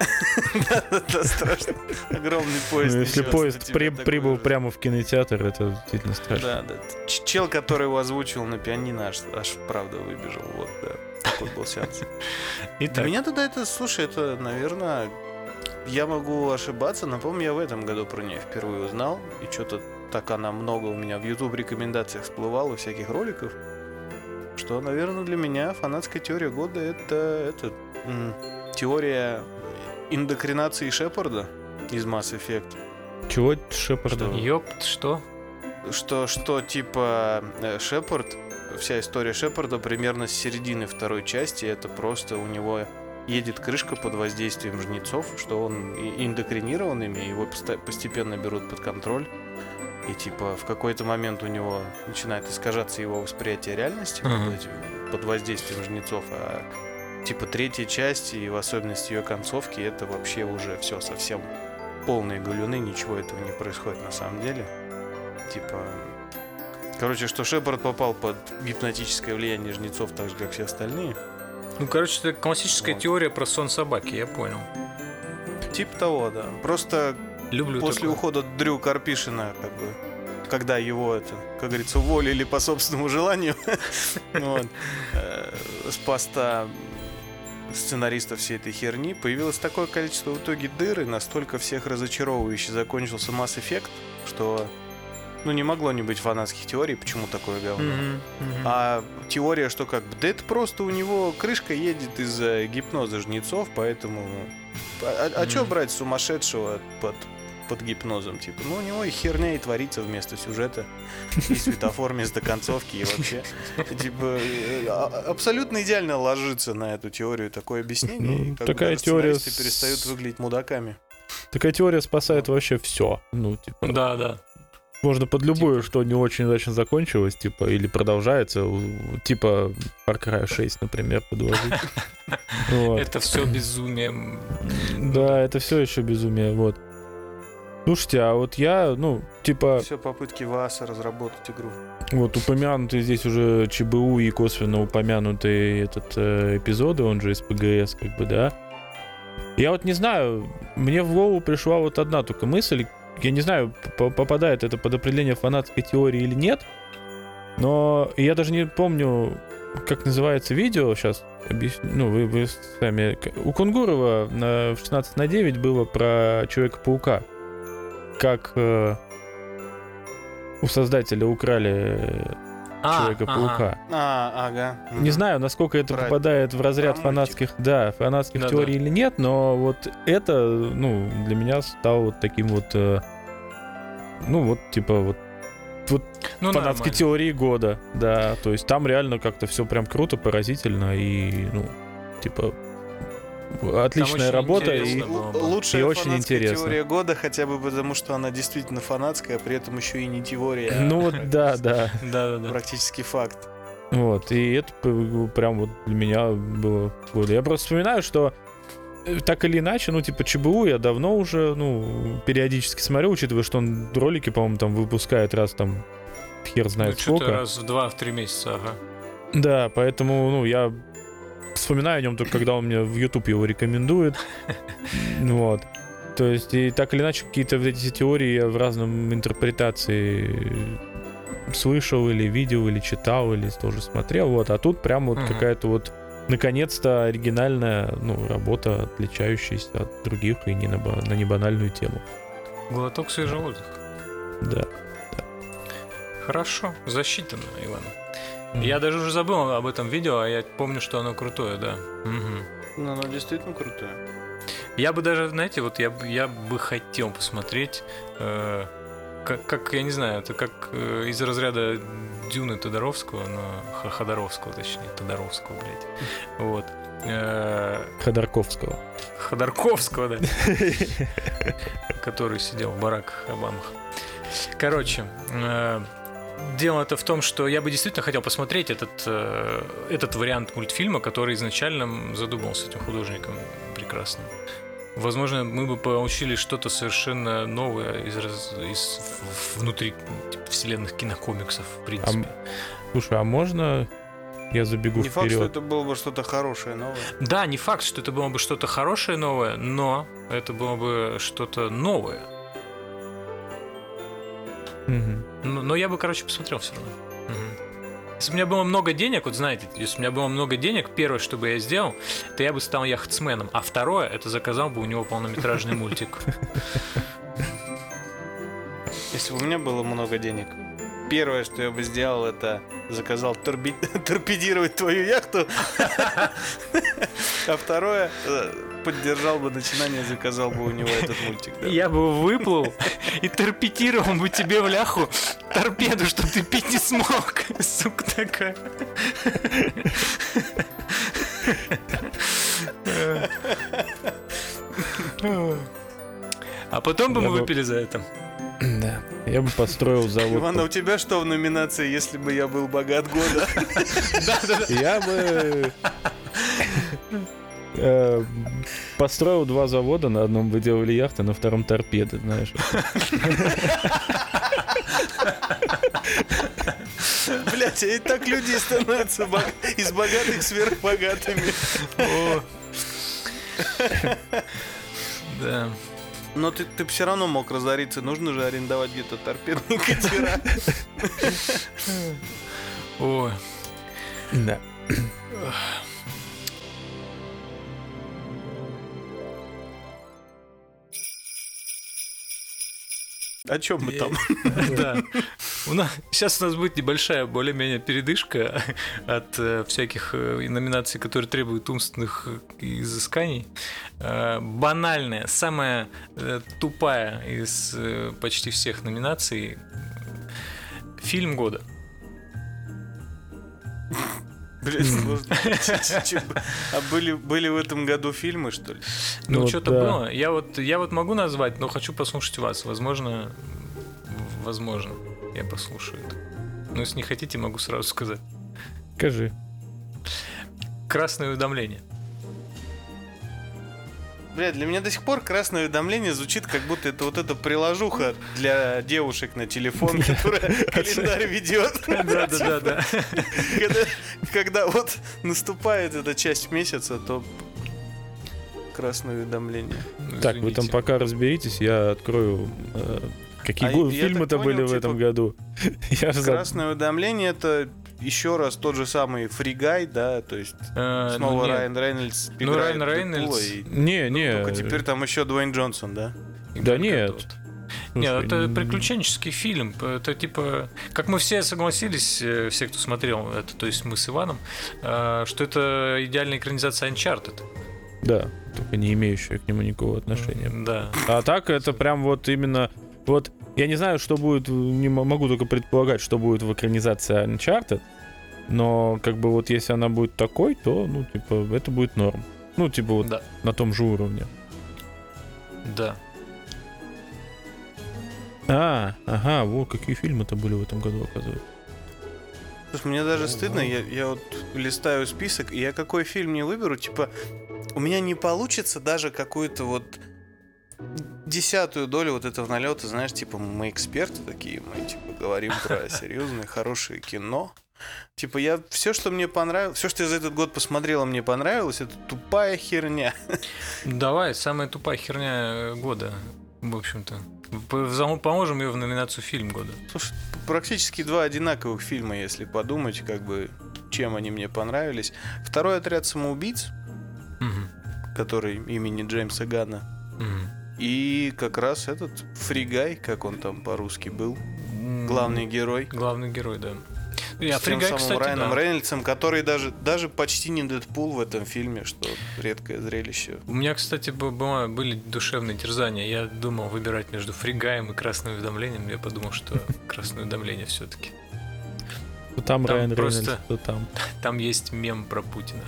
Это страшно. Огромный поезд. Ну, если поезд прибыл прямо в кинотеатр, это действительно страшно. Да, да. Чел, который его озвучил на пианино, аж, аж правда выбежал. Вот, да. Такой был сеанс. Для меня тогда это, слушай, это, наверное, я могу ошибаться, но, помню, я в этом году про нее впервые узнал, и что-то так она много у меня в YouTube рекомендациях всплывала, всяких роликов, что, наверное, для меня фанатская теория года это, это м, теория индокринации Шепарда. из Mass Effect. Чего Шепард? Что? Ёпт, что? Что, что типа э, Шепард, вся история Шепарда примерно с середины второй части, это просто у него едет крышка под воздействием жнецов, что он и- индокринирован ими, его постепенно берут под контроль. И типа в какой-то момент у него начинает искажаться его восприятие реальности под, Ага. этим- под воздействием жнецов, а типа третья часть и в особенности ее концовки это вообще уже все совсем полные галюны, ничего этого не происходит на самом деле. Типа, короче, что Шепард попал под гипнотическое влияние жнецов, так же как все остальные. Ну, короче, это классическая Вот. теория про сон собаки, я понял. Типа того, да. Просто Люблю после такое. ухода Дрю Карпишина, как бы, когда его это, как говорится, уволили по собственному желанию, э, с поста сценариста всей этой херни, появилось такое количество в итоге дыр, и настолько всех разочаровывающе закончился Mass Effect, что ну не могло не быть фанатских теорий, почему такое говно. Мгм, мгм. А теория, что как бы, да это просто у него крышка едет из-за гипноза жнецов, поэтому... А, а, чё Мгм. брать сумасшедшего под, под гипнозом? Типа, ну у него и херня и творится вместо сюжета, и светофор вместо концовки, и вообще... Типа, э, а- абсолютно идеально ложится на эту теорию такое объяснение. Ну, такая теория перестают выглядеть мудаками. Такая теория спасает вообще все. Ну, типа, Да, да. можно под любую, что не очень удачно закончилось, типа, или продолжается, типа Far Cry 6, например, подложить. Это все безумие. Да, это все еще безумие, вот. Слушайте, а вот я, ну, типа, Все попытки ВАСа разработать игру. вот упомянутый здесь уже ЧБУ и косвенно упомянутые этот э, эпизоды, он же из ПГС, как бы, да. Я вот не знаю, мне в голову пришла вот одна только мысль, я не знаю, попадает это под определение фанатской теории или нет, но я даже не помню, как называется видео, сейчас объясню, ну, вы, вы сами... У Кунгурова на, в 16 на 9 было про Человека-паука, как э, у создателя украли А, Человека-паука. А, ага. Не знаю, насколько это Про- попадает в разряд про мультик. фанатских, да, фанатских Да-да. теорий или нет, но вот это, ну, для меня стало вот таким вот, э, ну, вот, типа, вот Ну, фанатской нормально. теории года, да, то есть там реально как-то все прям круто, поразительно и, ну, типа, отличная очень работа и... было Лучшая И очень интересно. теория года, хотя бы потому, что она действительно фанатская, а при этом еще и не теория, а Ну вот, да, да. Да, да, да. практически факт. Вот, и это прям вот для меня было года. Я просто вспоминаю, что э, так или иначе, ну, типа, ЧБУ я давно уже, ну, периодически смотрю, учитывая, что он ролики, по-моему, там выпускает раз там хер Ну, знает что-то сколько. раз в два, в три месяца, ага. Да, поэтому, ну, я вспоминаю о нем только когда он мне в YouTube его рекомендует. Вот. То есть, и так или иначе, какие-то вот эти теории я в разном интерпретации слышал или видел, или читал, или тоже смотрел. Вот. А тут прям вот какая-то вот наконец-то оригинальная ну, работа, отличающаяся от других и не на, на небанальную тему. Глоток свежего воздуха. Да. Хорошо, засчитано, Иван. Я даже уже забыл об этом видео, а я помню, что оно крутое, да. Мгм. Ну, оно действительно крутое. Я бы даже, знаете, вот я, бы- я бы хотел посмотреть, э, как, как, я не знаю, это как э, из разряда Дюны Тодоровского, но Ходоровского, точнее, Тодоровского, блядь. Вот. Э, Ходорковского. Ходорковского, да. который сидел в бараках Обамах. Короче, э, дело это в том, что я бы действительно хотел посмотреть этот, э, этот вариант мультфильма, который изначально задумался этим художником прекрасным. Возможно, мы бы получили что-то совершенно новое из, из внутри типа, вселенных кинокомиксов, в принципе. Слушай, а можно я забегу Не факт, что вперед? это было бы что-то хорошее, новое. Да, не факт, что это было бы что-то хорошее новое, но это было бы что-то новое. Но, но я бы, короче, посмотрел все равно. Мгм. Если у меня было много денег, вот знаете, если у меня было много денег, первое, что бы я сделал, то я бы стал яхтсменом, а второе, это заказал бы у него полнометражный мультик. Если бы у меня было много денег, первое, что я бы сделал, это заказал торби- торпедировать твою яхту. А второе, э, поддержал бы начинание, заказал бы у него этот мультик. да. Я бы выплыл и торпедировал бы тебе в ляху торпеду, что ты пить не смог. Сука такая. А потом бы мы выпили за это. Да. Я бы построил завод. Иван, а у тебя что в номинации, если бы я был богат года? Я бы э, построил два завода, на одном вы делали яхты, на втором торпеды, знаешь. Блять, и так люди становятся из богатых сверхбогатыми. О. Да. Но ты, ты все равно мог разориться. Нужно же арендовать где-то торпедные катера. Ой. Да. О чем мы там? Да. У нас, сейчас у нас будет небольшая, более-менее передышка от э, всяких э, номинаций, которые требуют умственных э, изысканий. Э, банальная, самая э, тупая из э, почти всех номинаций фильм года. Блять, сложно. А были, были в этом году фильмы, что ли? Ну, Ну, что-то да. было. Я вот, я вот могу назвать, но хочу послушать вас. Возможно, возможно, я послушаю это. Ну, если не хотите, могу сразу сказать. Скажи. Красное уведомление. Блядь, для меня до сих пор красное уведомление звучит, как будто это вот эта приложуха для девушек на телефон, которая календарь ведет. Да, да, да, да. Когда, вот наступает эта часть месяца, то красное уведомление. Так, вы там пока разберитесь, я открою, э, какие А фильмы-то понял, были в типа, этом году. Же заб- Красное уведомление это еще раз тот же самый фригай, да, то есть Э, ну, снова нет. Райан Рейнольдс Ну, играет Райан Дэдпула, Рейнольдс- и Не, не. Только теперь там еще Дуэйн Джонсон, да? И Да нет. тот. Слушай, Нет, это приключенческий фильм. Это типа, как мы все согласились, э, все, кто смотрел это, то есть мы с Иваном, э, что это идеальная экранизация Uncharted. Да, только не имеющая к нему никакого отношения. Да. А так это прям вот именно... Вот я не знаю, что будет, не могу только предполагать, что будет в экранизации Uncharted, но как бы вот если она будет такой, то, ну, типа, это будет норм. Ну, типа вот Да. на том же уровне. Да. А, ага, вот какие фильмы-то были в этом году, оказывается. Слушай, мне даже стыдно, я, я вот листаю список, и я какой фильм не выберу, типа, у меня не получится даже какую-то вот десятую долю вот этого налета, знаешь, типа, мы эксперты такие, мы, типа, говорим про серьезное, хорошее кино. Типа, я все, что мне понравилось, все, что я за этот год посмотрел, мне понравилось, это тупая херня. Давай, самая тупая херня э, года, в общем-то. Поможем ее в номинацию фильм года. Слушай, практически два одинаковых фильма, если подумать, как бы, чем они мне понравились. Второй отряд самоубийц, Мгм. который имени Джеймса Ганна. Мгм. И как раз этот Фригай, как он там по-русски был, главный герой. Главный герой, да. И с тем Афригай, самым кстати, Райаном да. Рейнольдсом, который даже, даже почти не Дэдпул в этом фильме, что редкое зрелище. У меня, кстати, были душевные терзания. Я думал выбирать между фригаем и красным уведомлением. Я подумал, что красное уведомление все-таки. То там, Там Райан просто- Рейнольдс, то там. Там есть мем про Путина.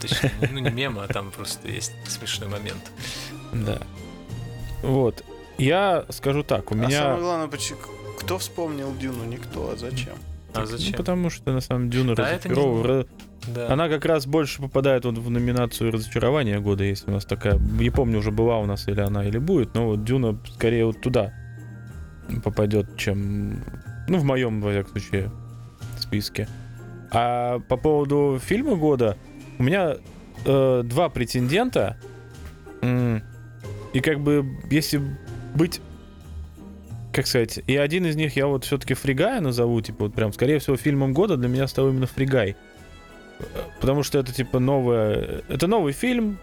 Точнее, ну не мем, а там просто есть смешной момент. Да. Вот. Я скажу так, у А меня... самое главное, кто вспомнил Дюну? Никто, а зачем? А Ну, зачем? потому что на самом деле Дюна Да, это не-. Да. Она как раз больше попадает вот в номинацию разочарования года, если у нас такая. Не помню, уже была у нас или она, или будет, но вот Дюна скорее вот туда попадет, чем. Ну, в моем, во всяком случае, списке. А по поводу фильма года, у меня э, два претендента. М, И как бы, если быть как сказать, и один из них я вот все-таки Фригая назову, типа, вот прям, скорее всего, фильмом года для меня стал именно Фригай. Потому что это, типа, новое... Это новый фильм,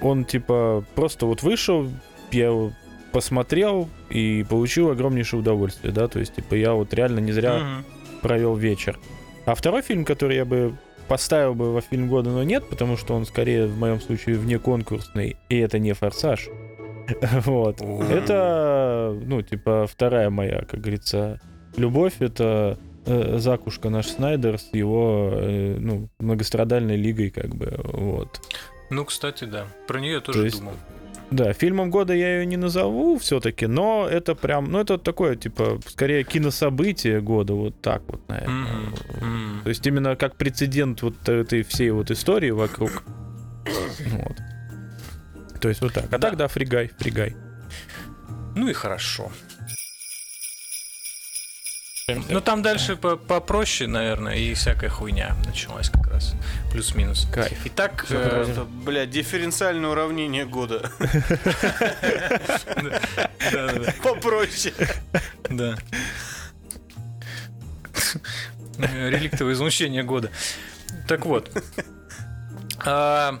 он, типа, просто вот вышел, я его посмотрел и получил огромнейшее удовольствие, да, то есть, типа, я вот реально не зря Мгм. провел вечер. А второй фильм, который я бы поставил бы во фильм года, но нет, потому что он скорее в моем случае вне конкурсный, и это не форсаж. Вот. Это, ну, типа, вторая моя, как говорится, любовь. Это э, Закушка наш Снайдер с его, э, ну, многострадальной лигой, как бы, вот. Ну, кстати, да. Про нее я То тоже есть- думал. Да, фильмом года я ее не назову все-таки, но это прям, ну, это такое, типа, скорее кинособытие года, вот так вот, наверное. Мгм. М. То есть именно как прецедент вот этой всей вот истории вокруг. Вот. То есть вот так. А Да. так, да, фригай, фригай. Ну и хорошо. Ну там дальше по- попроще, наверное, и всякая хуйня началась как раз. Плюс-минус. Кайф. Итак, э. Это, блядь, дифференциальное уравнение года. Попроще. Да. Реликтовое излучение года. Так вот. А,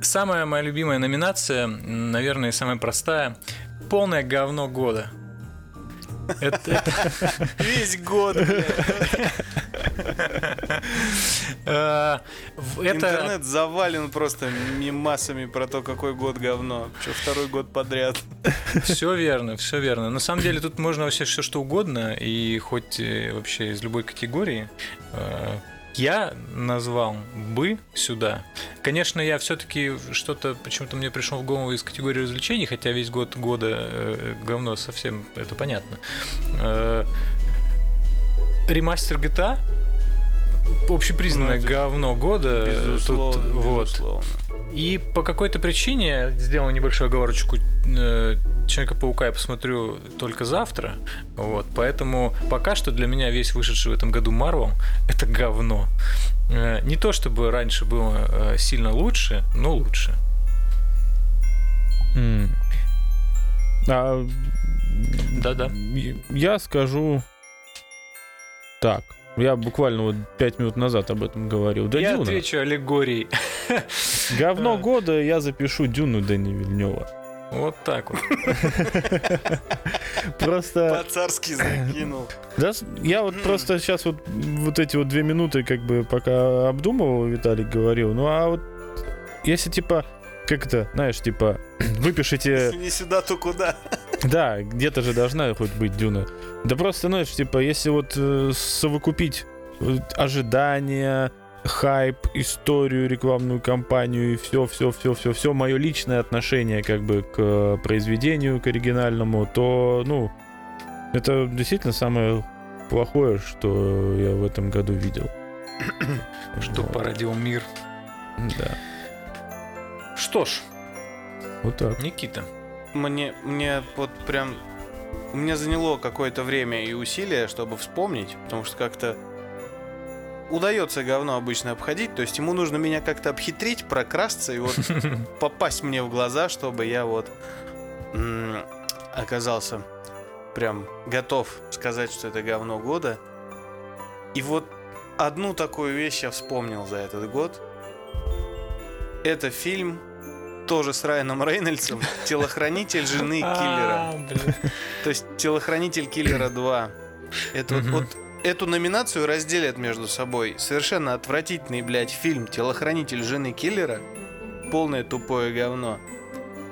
Самая моя любимая номинация, наверное, самая простая. Полное говно года. Это, Весь год, э, это- Интернет завален просто мемасами про то, какой год говно. Что, второй год подряд. Все верно, все верно. На самом деле тут можно вообще все что угодно, и хоть э, вообще из любой категории. Э, Я назвал бы сюда. Конечно, я все-таки что-то почему-то мне пришло в голову из категории развлечений, хотя весь год года э, говно совсем это понятно. Э, Ремастер GTA общепризнанное Ну, говно года. э, Безусловно, Тут, вот. И по какой-то причине сделал небольшую оговорочку э, Человека-паука я посмотрю только завтра. Вот, поэтому пока что для меня весь вышедший в этом году Марвел это говно. Э, не то чтобы раньше было э, сильно лучше, но лучше. М. А, Да-да. Я скажу так. Я буквально вот пять минут назад об этом говорил. Да я Дюна. отвечу аллегорией. Говно Да. года я запишу Дюну Дэни Вильнева. Вот так вот. Просто... По-царски закинул. Да, я вот просто сейчас вот, вот эти вот две минуты как бы пока обдумывал, Виталик говорил, ну а вот если типа, как это, знаешь, типа, выпишите, Если не сюда, то куда? да, где-то же должна хоть быть Дюна. Да просто, знаешь, типа, если вот э, совокупить э, ожидания, хайп, историю, рекламную кампанию и все, все, все, все, все мое личное отношение как бы к э, произведению, к оригинальному, то, ну, это действительно самое плохое, что я в этом году видел. Что Вот. породил мир. Да, Что ж, вот так. Никита. Мне, мне вот прям... У меня заняло какое-то время и усилия, чтобы вспомнить, потому что как-то удается говно обычно обходить, то есть ему нужно меня как-то обхитрить, прокрасться и вот попасть мне в глаза, чтобы я вот оказался прям готов сказать, что это говно года. И вот одну такую вещь я вспомнил за этот год. Это фильм тоже с Райаном Рейнольдсом «Телохранитель жены киллера». А, блин. То есть «Телохранитель киллера 2». Это вот, эту номинацию разделят между собой. Совершенно отвратительный, блядь, фильм «Телохранитель жены киллера». Полное тупое говно.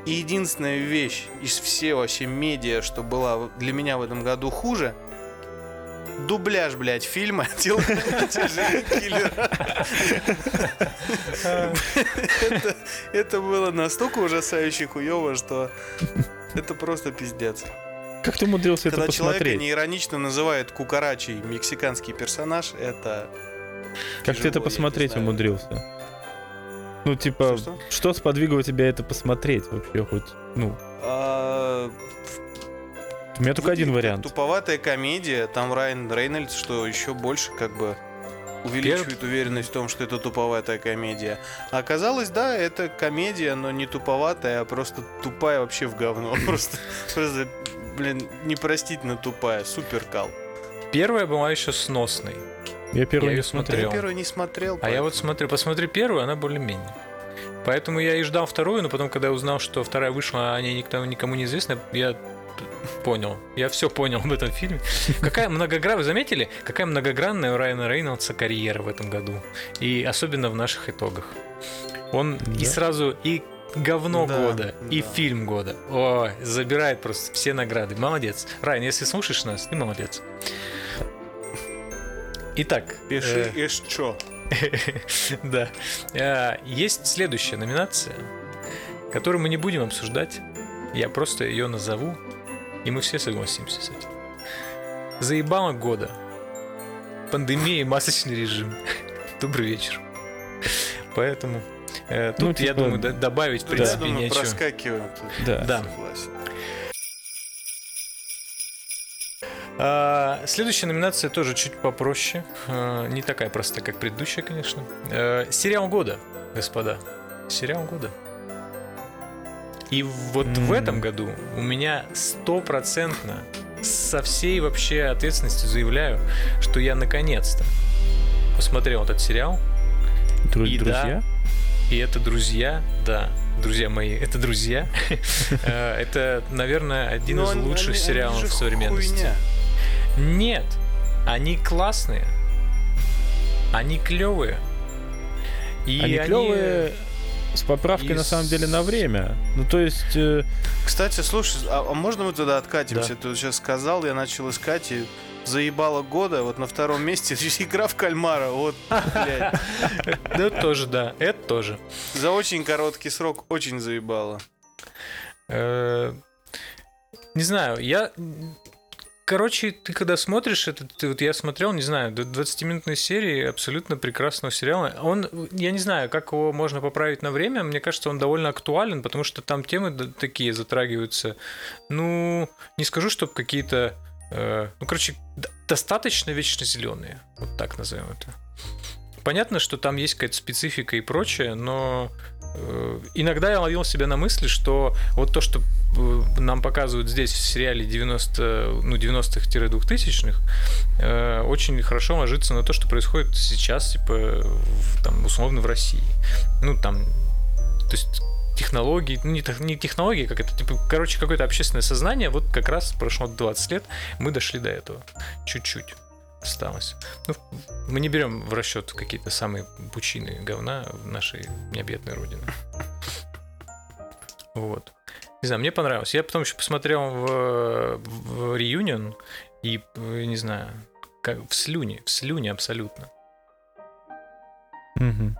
И единственная вещь из всей вообще медиа, что была для меня в этом году хуже, дубляж, блядь, фильма «Телохранитель киллера». Это- было настолько ужасающе хуево, что это просто пиздец. Как ты умудрился это Когда человека посмотреть? неиронично называют кукарачей мексиканский персонаж, это... Как ты это посмотреть умудрился? Ну, типа, Что-что? что сподвигло тебя это посмотреть вообще хоть? Ну, А, у меня только один вариант. Туповатая комедия, там Райан Рейнольдс, что еще больше как бы увеличивает уверенность в том, что это туповатая комедия. А оказалось, да, это комедия, но не туповатая, а просто тупая вообще в говно. Просто, просто блин, непростительно тупая. Супер кал. Первая была еще сносной. Я первый Я не смотрел. Я первый не смотрел. А я вот смотрю, посмотри первую, она более-менее. Поэтому я и ждал вторую, но потом, когда я узнал, что вторая вышла, а о ней никто, никому не известно, я понял. Я все понял в этом фильме. Какая многогранная, вы заметили, какая многогранная у Райана Рейнольдса карьера в этом году. И особенно в наших итогах. Он и Да. сразу и говно Да, года, и да. фильм года. Ой, забирает просто все награды. Молодец. Райан, если слушаешь нас, ты молодец. Итак, Пиши э, чё. да. А, Есть следующая номинация, которую мы не будем обсуждать. Я просто ее назову, и мы все согласимся с этим. Заебало года. Пандемия и масочный режим. Добрый вечер. Поэтому э, тут, Ну, я типа, думаю, д- добавить, в я принципе, думаю, нечего. проскакиваем. тут. Да. Да. Согласен. А, следующая номинация тоже чуть попроще. А, не такая простая, как предыдущая, конечно. Э, сериал года, господа. Сериал года. И вот в М. этом году у меня стопроцентно со всей вообще ответственностью заявляю, что я наконец-то посмотрел этот сериал. Дру- И да, друзья? И это друзья, да, друзья мои, это друзья. Э, Это, наверное, один из лучших сериалов в современности. Нет, они классные. Они клевые. И Они клевые с поправкой на из- самом деле на время. Ну то есть э, Кстати, слушай, а, а можно мы туда откатимся? Да. Ты вот сейчас сказал, я начал искать и заебало года, вот на втором месте игра в кальмара, вот, блядь. Ну, это тоже, да, это тоже. За очень короткий срок очень заебало. Э, Не знаю, я... Короче, ты когда смотришь это, ты, вот я смотрел, не знаю, до 20-минутной серии абсолютно прекрасного сериала. Он, я не знаю, как его можно поправить на время, мне кажется, он довольно актуален, потому что там темы такие затрагиваются. Ну, не скажу, чтобы какие-то... э, ну, короче, достаточно вечно зеленые, вот так назовем это. Понятно, что там есть какая-то специфика и прочее, но иногда я ловил себя на мысли, что вот то, что э, нам показывают здесь в сериале 90, ну, 90-х-2000-х, э, очень хорошо ложится на то, что происходит сейчас, типа, в- там, условно, в России. Ну, там, то есть технологии, ну, не, не технологии, как это, типа, короче, какое-то общественное сознание, вот как раз прошло 20 лет, мы дошли до этого. Чуть-чуть осталось. Ну, мы не берем в расчет какие-то самые пучины говна нашей необъятной родины. Вот. Не знаю, мне понравилось. Я потом еще посмотрел в, в Reunion и, не знаю, как в слюне, в слюне абсолютно. мгм.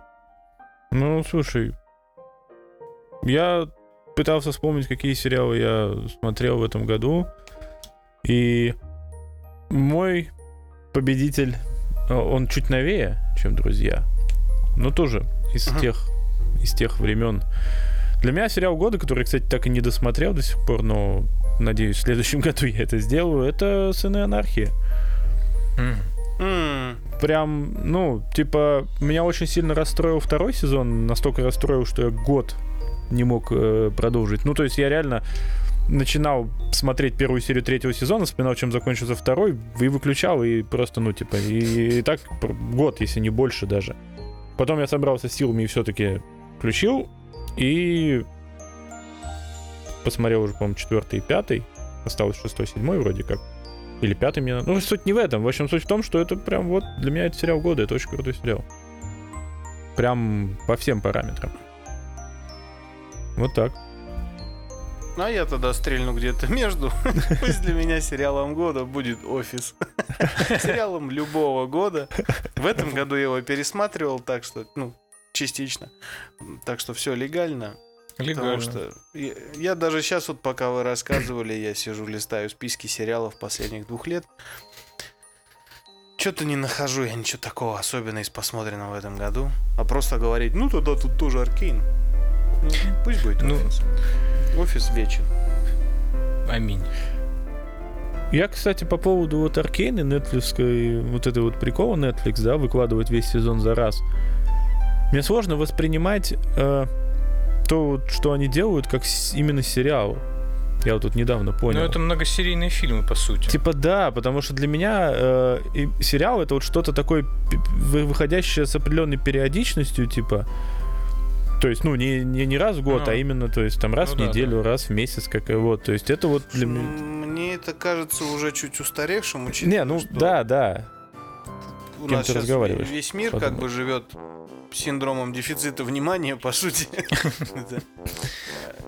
Ну, слушай, я пытался вспомнить, какие сериалы я смотрел в этом году, и мой победитель, э, он чуть новее, чем друзья, но тоже из Ага. тех из тех времен. Для меня сериал года, который, кстати, так и не досмотрел до сих пор, но надеюсь, в следующем году я это сделаю, это «Сыны анархии». М, прям, ну, типа, меня очень сильно расстроил второй сезон, настолько расстроил, что я год не мог э, продолжить. Ну, то есть я реально начинал смотреть первую серию третьего сезона, вспоминал, чем закончился второй, и выключал, и просто, ну, типа, и, и так год, если не больше даже. Потом я собрался силами и все-таки включил, и посмотрел уже, по-моему, четвертый и пятый, осталось шестой, седьмой вроде как. Или пятый мне... Ну, суть не в этом. В общем, суть в том, что это прям вот для меня это сериал года. Это очень крутой сериал. Прям по всем параметрам. Вот так. А я тогда стрельну где-то между. Пусть для меня сериалом года будет «Офис». Сериалом любого года. В этом году я его пересматривал, так что, ну, частично. Так что все легально. Легально. Потому что я, я даже сейчас, вот пока вы рассказывали, я сижу, листаю списки сериалов последних двух лет. Что-то не нахожу я ничего такого особенного из посмотренного в этом году. А просто говорить, ну тогда тут тоже Аркейн. Ну, пусть будет Ну, офис. Офис вечен. Аминь. Я, кстати, по поводу вот Аркейна, нетфликской, вот этой вот прикола Netflix, да, выкладывать весь сезон за раз. Мне сложно воспринимать э, то, вот, что они делают, как с- именно сериал. Я вот тут недавно понял. Ну, это многосерийные фильмы, по сути. Типа да, потому что для меня э, и сериал это вот что-то такое выходящее с определенной периодичностью, типа То есть, ну, не, не, не раз в год, Ну. а именно, то есть, там раз Ну в да, неделю, раз в месяц, как и вот. То есть, это вот для меня... Мне это кажется уже чуть устаревшим, учитывая, Не, ну, что да, да. У кем нас ты сейчас разговариваешь, весь мир как подумай. бы живет синдромом дефицита внимания, по сути.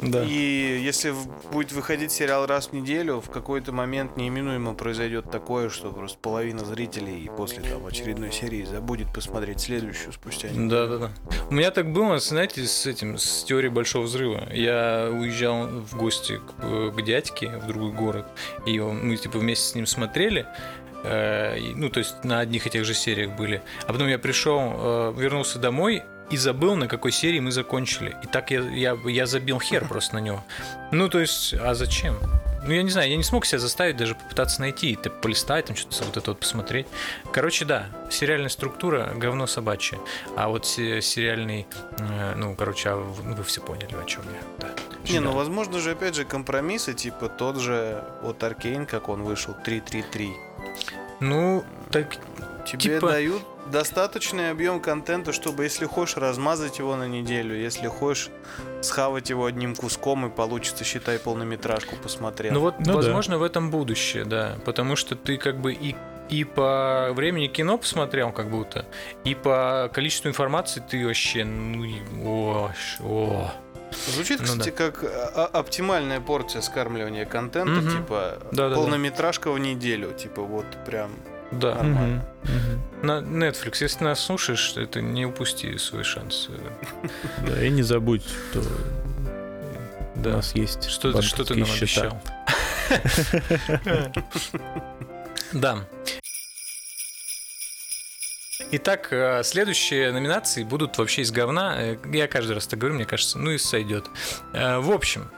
Да. И если будет выходить сериал раз в неделю, в какой-то момент неименуемо произойдет такое, что просто половина зрителей после там очередной серии забудет посмотреть следующую спустя неделю. Да, да, да. У меня так было, знаете, с этим, с теорией большого взрыва. Я уезжал в гости к, э, к дядьке в другой город, и он- мы типа вместе с ним смотрели. Э, ну, то есть на одних и тех же сериях были. А потом я пришел, э, вернулся домой и забыл, на какой серии мы закончили. И так я, я, я забил хер просто на него. Ну, то есть, а зачем? Ну, я не знаю, я не смог себя заставить даже попытаться найти, ты полистать, там что-то вот это вот посмотреть. Короче, да, сериальная структура говно собачье. А вот се- сериальный, э, ну, короче, а ну, вы все поняли, о чем я. Да. Не, ну возможно же опять же компромиссы, типа тот же от Аркейн, как он вышел, 3.3.3. Ну, так, Тебе Типа- дают достаточный объем контента, чтобы, если хочешь, размазать его на неделю, если хочешь, схавать его одним куском и получится, считай, полнометражку посмотрел. ну вот, Ну да. возможно, в этом будущее, да. Потому что ты как бы и и по времени кино посмотрел, как будто, и по количеству информации ты вообще, ну, о, о. Звучит, ну кстати, как а- а- оптимальная порция скармливания контента, Мгм. типа Да-да-да. полнометражка в неделю, типа вот прям. Да. Нормально. Мгм, мгм. На Netflix, если нас слушаешь, это не упусти свой шанс. Да, и не забудь, что у Да. нас есть Что, ты- что ты нам обещал? Да. Итак, э, следующие номинации будут вообще из говна. Э, Я каждый раз так говорю, мне кажется, ну и сойдет. Э, В общем,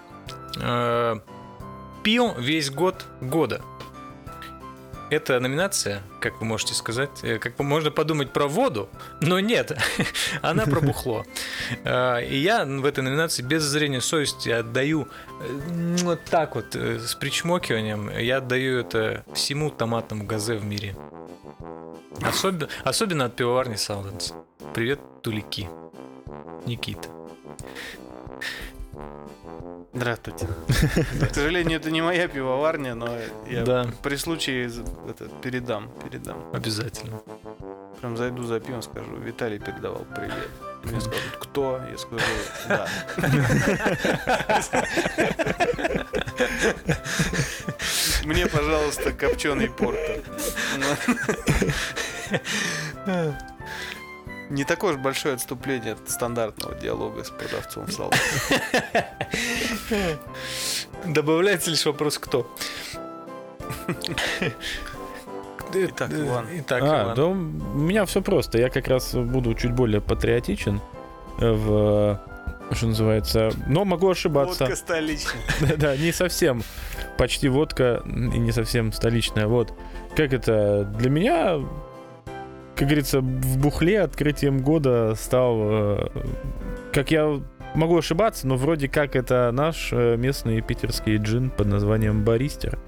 пил весь год года. Эта номинация, как вы можете сказать, э, как можно подумать про воду, но нет, она про бухло. Э, И я в этой номинации без зрения совести отдаю э, вот так вот, э, с причмокиванием, я отдаю это всему томатному газе в мире. Особенно, особенно от пивоварни Сауденс. Привет, тулики. Никита. Здравствуйте. К сожалению, это не моя пивоварня, но я Да. при случае это, передам, передам. Обязательно. Прям зайду за пивом, скажу, Виталий передавал привет. Мне скажут, кто? Я скажу, да. Мне, пожалуйста, копченый портер. Не такое уж большое отступление от стандартного диалога с продавцом в салоне. Добавляется лишь вопрос «кто?». Итак, Иван. Итак, А, Иван. да у меня все просто. Я как раз буду чуть более патриотичен в что называется, но могу ошибаться. Водка столичная. Да, не совсем. Почти водка и не совсем столичная. Вот. Как это? Для меня, как говорится, в бухле открытием года стал... э, Как я могу ошибаться, но вроде как это наш э, местный питерский джин под названием Баристер.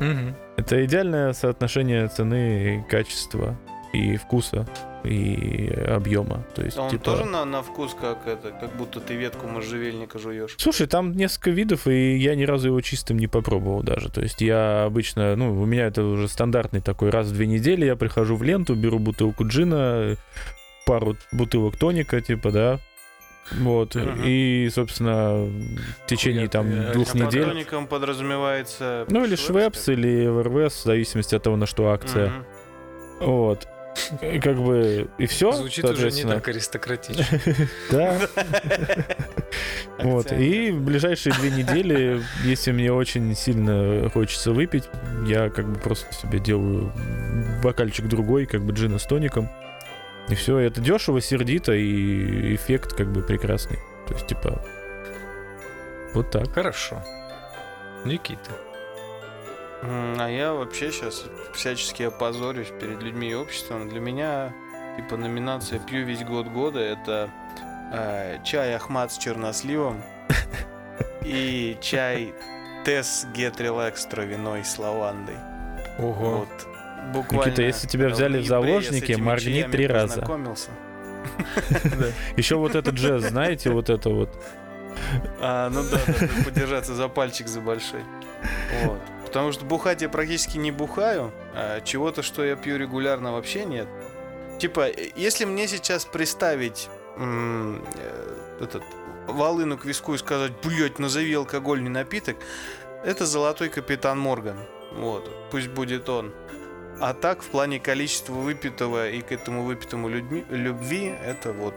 Мгм. Это идеальное соотношение цены качества, и вкуса, и объема. То есть, А Он типа... тоже на, на вкус как это, как будто ты ветку можжевельника жуешь. Слушай, там несколько видов, и я ни разу его чистым не попробовал даже. То есть я обычно, ну, у меня это уже стандартный такой раз в две недели, я прихожу в ленту, беру бутылку джина, пару бутылок тоника, типа, да, вот, Мгм. и, собственно, в течение Хуя там ты, двух А недель, тоником подразумевается... ну, или Швепс, Швепс, или РВС, в зависимости от того, на что акция, Мгм. вот. Как бы, и все, Звучит уже не так аристократично. Да, вот. И в ближайшие две недели, если мне очень сильно хочется выпить, я как бы просто себе делаю бокальчик другой, как бы джина с тоником. И все, это дешево, сердито, и эффект как бы прекрасный. То есть, типа, вот так. Хорошо. Никита. А я вообще сейчас всячески опозорюсь перед людьми и обществом. Для меня, типа, номинация «Пью весь год года» — это э, чай Ахмат с черносливом и чай Тесс Get Relax травяной с лавандой. Ого. Вот. Буквально Никита, если тебя взяли в заложники, моргни три раза. Еще вот этот джаз, знаете, вот это вот. А, ну да, подержаться за пальчик за большой. Вот. Потому что бухать я практически не бухаю, а чего-то, что я пью регулярно, вообще нет. Типа, э, если мне сейчас представить э, этот волыну к виску и сказать, блять, назови алкогольный напиток, это золотой капитан Морган. Вот, пусть будет он. А так, в плане количества выпитого и к этому выпитому людьми, любви, это вот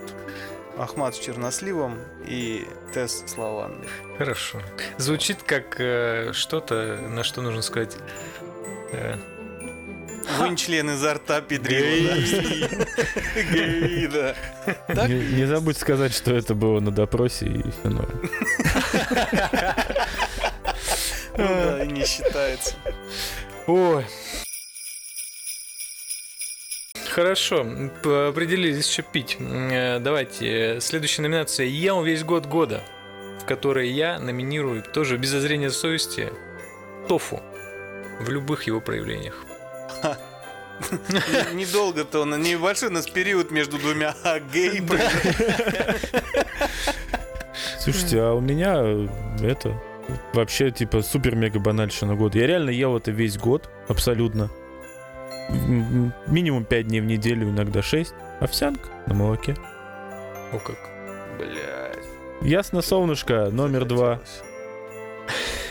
Ахмат с черносливом и Тесс с лавандой. Хорошо. Звучит как э, что-то, на что нужно сказать. э, Вынь член изо рта, педрила. Гей, да. Так? Не, забудь сказать, что это было на допросе и все норм. Ну да, и не считается. Ой. Хорошо, определились еще пить. Э, Давайте, следующая номинация «Ел весь год года», в которой я номинирую тоже без зазрения совести тофу в любых его проявлениях. Недолго-то он, небольшой у нас период между двумя а гей. Слушайте, а у меня э, это вообще типа супер-мега банальщина год. Я реально ел это весь год, абсолютно. Минимум 5 дней в неделю, иногда 6. Овсянка на молоке. О как. Блять. Ясно, солнышко, номер два.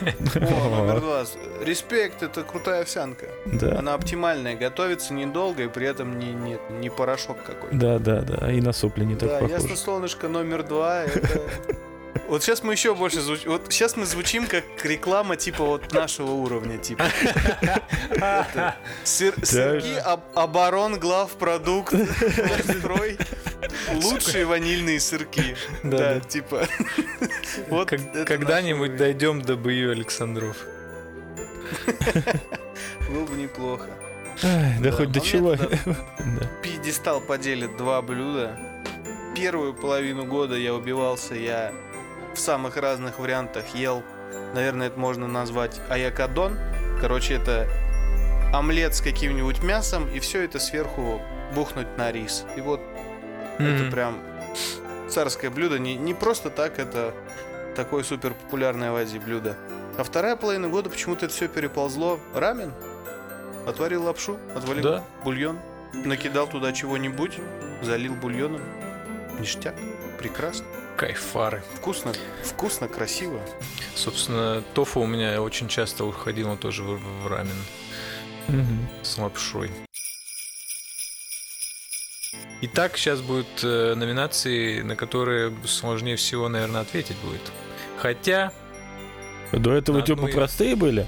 О, номер два. Респект, это крутая овсянка. Да. Она оптимальная, готовится недолго и при этом не, нет, не порошок какой-то. Да, да, да. И на сопли не так Да, похоже. ясно, солнышко номер два. Это... Вот сейчас мы еще больше звучим. Вот сейчас мы звучим как реклама типа вот нашего уровня, типа. Об- оборон главпродукт строй. Лучшие ванильные сырки. Да, типа. Вот Когда-нибудь дойдем до Бою Александров. Было бы неплохо. Да хоть до чего. Пьедестал поделит два блюда. Первую половину года я убивался, я в самых разных вариантах ел. Наверное, это можно назвать аякадон. Короче, это омлет с каким-нибудь мясом, и все это сверху бухнуть на рис. И вот это Мгм. прям царское блюдо. Не, не просто так, это такое супер популярное в Азии блюдо. А вторая половина года почему-то это все переползло. Рамен. Отварил лапшу, отвалил Да. бульон, накидал туда чего-нибудь, залил бульоном. Ништяк. Прекрасно. Кайфары. Вкусно. Вкусно, красиво. Собственно, тофу у меня очень часто уходило тоже в, в рамен Мгм. с лапшой. Итак, сейчас будут э, номинации, на которые сложнее всего, наверное, ответить будет. Хотя, До этого типа одну и- простые были?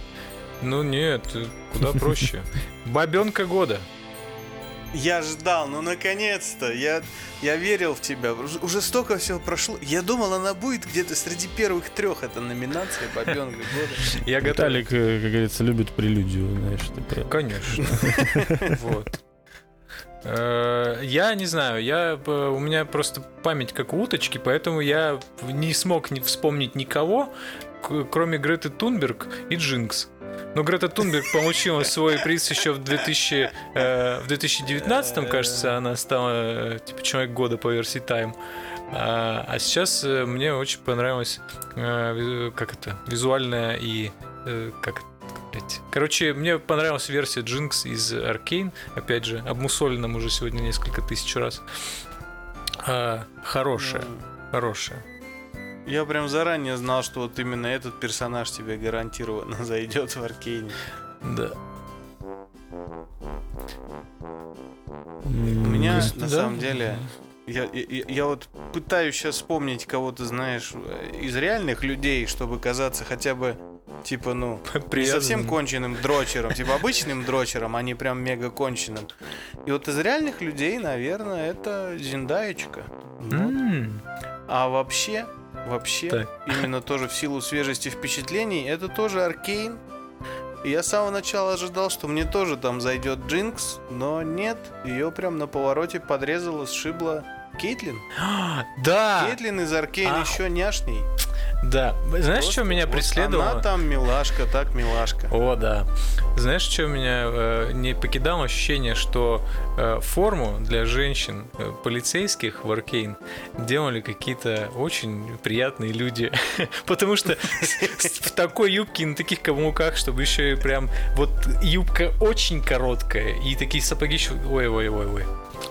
ну нет, куда проще. Бабенка года. Я ждал, ну наконец-то. Я, я верил в тебя. Уже, столько всего прошло. Я думал, она будет где-то среди первых трех. Это номинация Бабенка года. Я. Виталик, э, как говорится, любит прелюдию, знаешь. ты про- Конечно. Вот. Э, Я не знаю, я, э, у меня просто память как у уточки, поэтому я не смог не вспомнить никого, кроме Греты Тунберг и Джинкс. Но Грета Тунберг получила свой приз еще в, 2000, э, в 2019, кажется, она стала э, типа человек года по версии Time. А, а сейчас э, мне очень понравилось, э, как это, визуальная и э, как это, блядь. Короче, мне понравилась версия Джинкс из Аркейн, опять же, обмусоленном уже сегодня несколько тысяч раз. А, хорошая, хорошая. Я прям заранее знал, что вот именно этот персонаж тебе гарантированно зайдет в Аркейне. Да. У меня, М, на Да? самом деле, я, я, я вот пытаюсь сейчас вспомнить кого-то, знаешь, из реальных людей, чтобы казаться хотя бы, типа, ну, не совсем конченным дрочером, типа обычным дрочером, а не прям мега конченным. И вот из реальных людей, наверное, это Зиндаечка. Вот. М, А вообще, вообще, Так. именно тоже в силу свежести впечатлений, это тоже Аркейн. Я с самого начала ожидал, что мне тоже там зайдет Джинкс, но нет, ее прям на повороте подрезала, сшибла Кейтлин. Да! Кейтлин из Аркейн Ах. еще няшней. Да. Знаешь, Просто что меня вот преследовало? Она там милашка, так милашка. О, да. Знаешь, что меня э, не покидало ощущение, что э, форму для женщин э, полицейских в Аркейн делали какие-то очень приятные люди. Потому что в такой юбке и на таких каблуках, чтобы еще и прям вот юбка очень короткая и такие сапоги еще... Ой-ой-ой-ой.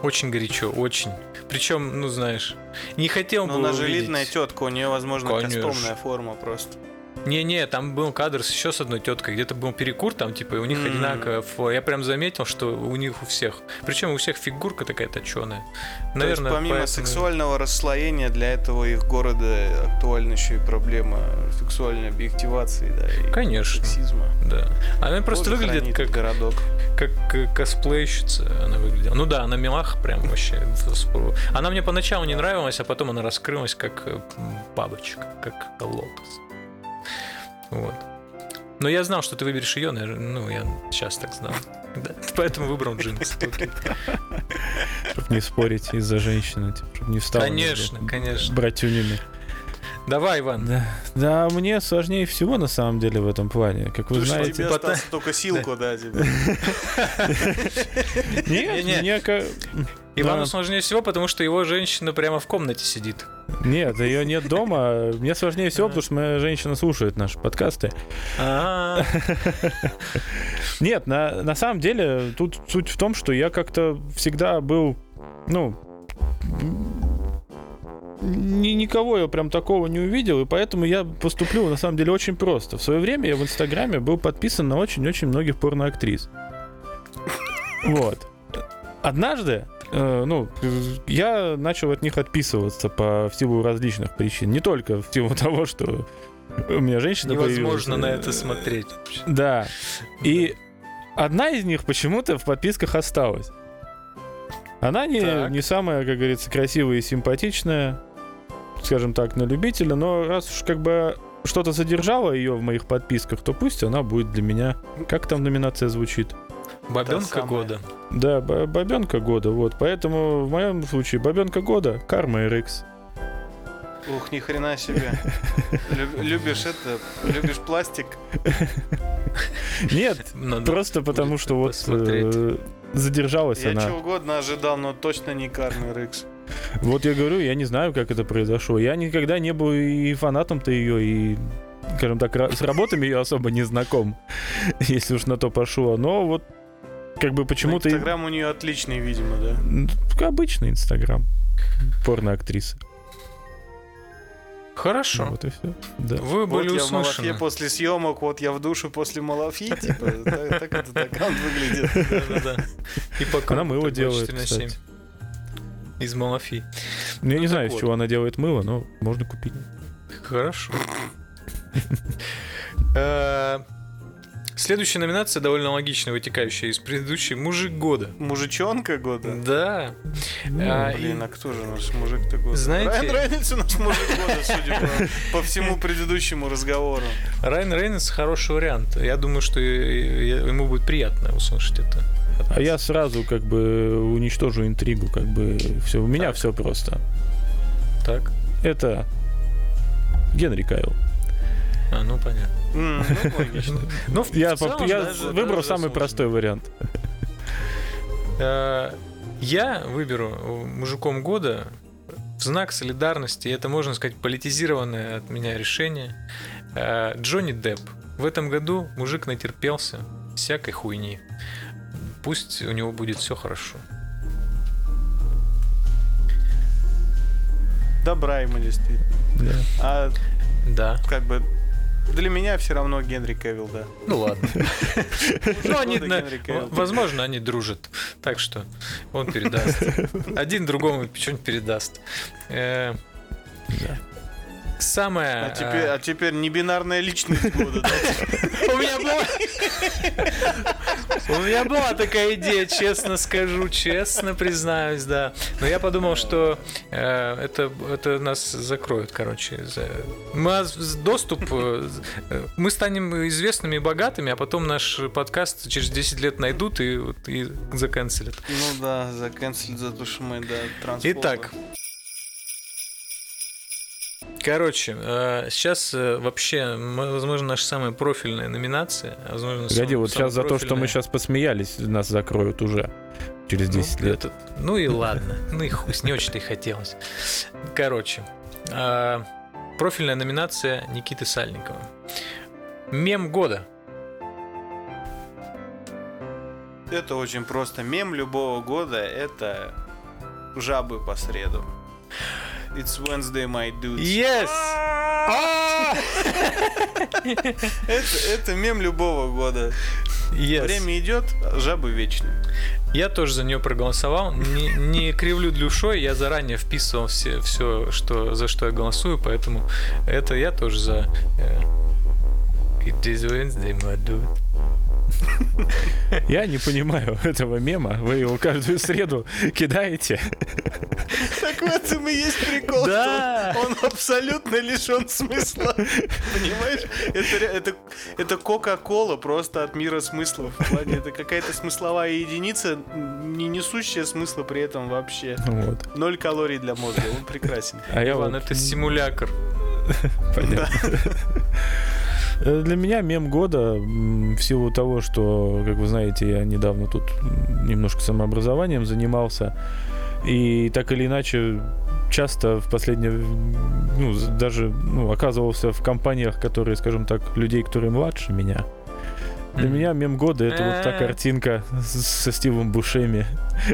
Очень горячо, очень. Причем, ну знаешь, не хотел Но бы она же увидеть- элитная тетка, у нее, возможно, Конечно. кастомная форма просто. Не-не, там был кадр с еще с одной теткой, где-то был перекур, там, типа, и у них М. одинаково. Я прям заметил, что у них у всех. Причем у всех фигурка такая точеная. Наверное, То есть, помимо поэтому- сексуального расслоения, для этого их города актуальна еще и проблема сексуальной объективации, да, и Конечно. сексизма. Да. Она просто Боже, выглядит как, городок. как э, косплейщица. Она выглядела. Ну да, она милаха прям вообще. Она мне поначалу не нравилась, а потом она раскрылась как э, бабочка, как лотос. Вот. Но я знал, что ты выберешь ее, наверное, ну, я сейчас так знал. Да, Поэтому выбрал джинсы. Чтобы не спорить из-за женщины, чтобы не встал. Конечно, конечно. Братюнями. Давай, Иван. Да. да, мне сложнее всего на самом деле в этом плане. Как вы Слушай, знаете, тебе пота- остался только силку, да, тебе. нет, мне Ивану Да. сложнее всего, потому что его женщина прямо в комнате сидит. Нет, ее нет дома. Мне сложнее всего, потому что моя женщина слушает наши подкасты. А, Нет, на, на самом деле тут суть в том, что я как-то всегда был, ну, ни, никого я прям такого не увидел, и поэтому я поступлю на самом деле очень просто. В свое время я в Инстаграме был подписан на очень-очень многих порноактрис. Вот. Однажды, э, ну, э, я начал от них отписываться по в силу различных причин. Не только в силу того, что у меня женщина Невозможно на появилась. это смотреть. Да. И одна из них почему-то в подписках осталась. Она не, Так. не самая, как говорится, красивая и симпатичная, скажем так, на любителя, но раз уж как бы что-то задержало ее в моих подписках, то пусть она будет для меня. Как там номинация звучит? Бабенка года. Да, бабенка года, вот. Поэтому в моем случае бабенка года Карма RX. Ух, ни хрена себе. Лю- Любишь это, любишь пластик? Нет, Надо просто потому что вот э, задержалась Я она. чего угодно ожидал, но точно не Кармен Рикс. Вот я говорю, я не знаю, как это произошло. Я никогда не был и фанатом-то ее, и, скажем так, с работами ее особо не знаком, если уж на то пошло. Но вот как бы почему-то... Инстаграм у нее отличный, видимо, да? Обычный Инстаграм. Порно-актрисы. Хорошо. Вот и все. Да. Вы Вот были я в Малафье услышаны. после съемок, вот я в душе после Малафьи, типа, так этот аккаунт выглядит. Да-да-да. И по Она мыло делает, 24 на 7. кстати. Из Малафи. Ну, я Ну, не знаю, так из чего она делает мыло, но можно купить. Хорошо. Следующая номинация довольно логично вытекающая из предыдущей «Мужик года». Мужичонка года? Да. А, и- Блин, а кто же наш мужик-то года? Знаете- Райан Рейнольдс у нас мужик года, судя по, по всему предыдущему разговору. Райан Рейнольдс хороший вариант. Я думаю, что и- и- ему будет приятно услышать это. А я сразу как бы уничтожу интригу, как бы все. У меня Так. все просто. Так. Это Генри Кайл. А, ну понятно. Ну, логично. Ну, Я, выбрал самый простой вариант. Э, Я выберу мужиком года в знак солидарности, это, можно сказать, политизированное от меня решение. Э, Джонни Депп. В этом году мужик натерпелся всякой хуйни. Пусть у него будет все хорошо. Добра ему действительно. Да. А Да. как бы для меня все равно Генри Кевилл, да. Ну ладно. Ну, они, возможно, они дружат. Так что он передаст. Один другому что-нибудь передаст. Э, Да. Самое... А теперь, а теперь небинарная личность года, да? У меня была... У меня была такая идея, честно скажу, честно признаюсь, да. Но я подумал, что э, это, это нас закроют, короче. за- Мы доступ... э, э, Мы станем известными и богатыми, а потом наш подкаст через 10 лет найдут и, и заканцелят. Ну да, заканцелить за то, что мы, да. Итак. Короче, э, сейчас э, вообще, возможно, наша самая профильная номинация. а Возможно, Погоди, сам- вот сейчас за то, что мы сейчас посмеялись, нас закроют уже через 10 ну, лет. это- ну и ладно. Ну и хуй, с не очень-то и хотелось. Короче, э, профильная номинация Никиты Сальникова. Мем года. Это очень просто. Мем любого года — это жабы по среду. It's Wednesday, my dudes. Yes! Это, это мем любого года. Yes. Время идет, а жабы вечны. Я тоже за нее проголосовал. Не, не кривлю душой, я заранее вписывал все, все что, за что я голосую, поэтому это я тоже за... э, It is Wednesday, my dude. Я не понимаю этого мема. Вы его каждую среду кидаете. Так в этом и есть прикол, Да. что он абсолютно лишен смысла. Понимаешь? Это, это, это Кока-Кола просто от мира смыслов. В плане, Это какая-то смысловая единица, не несущая смысла при этом вообще. Вот. Ноль калорий для мозга, он прекрасен. А я Иван, вот... это симулятор. Понятно. Э, Для меня мем года в силу того, что, как вы знаете, я недавно тут немножко самообразованием занимался. И так или иначе часто в последнее, ну, даже ну, оказывался в компаниях, которые, скажем так, людей, которые младше меня. Для меня мем года это вот та Э. картинка со Стивом Бушеми.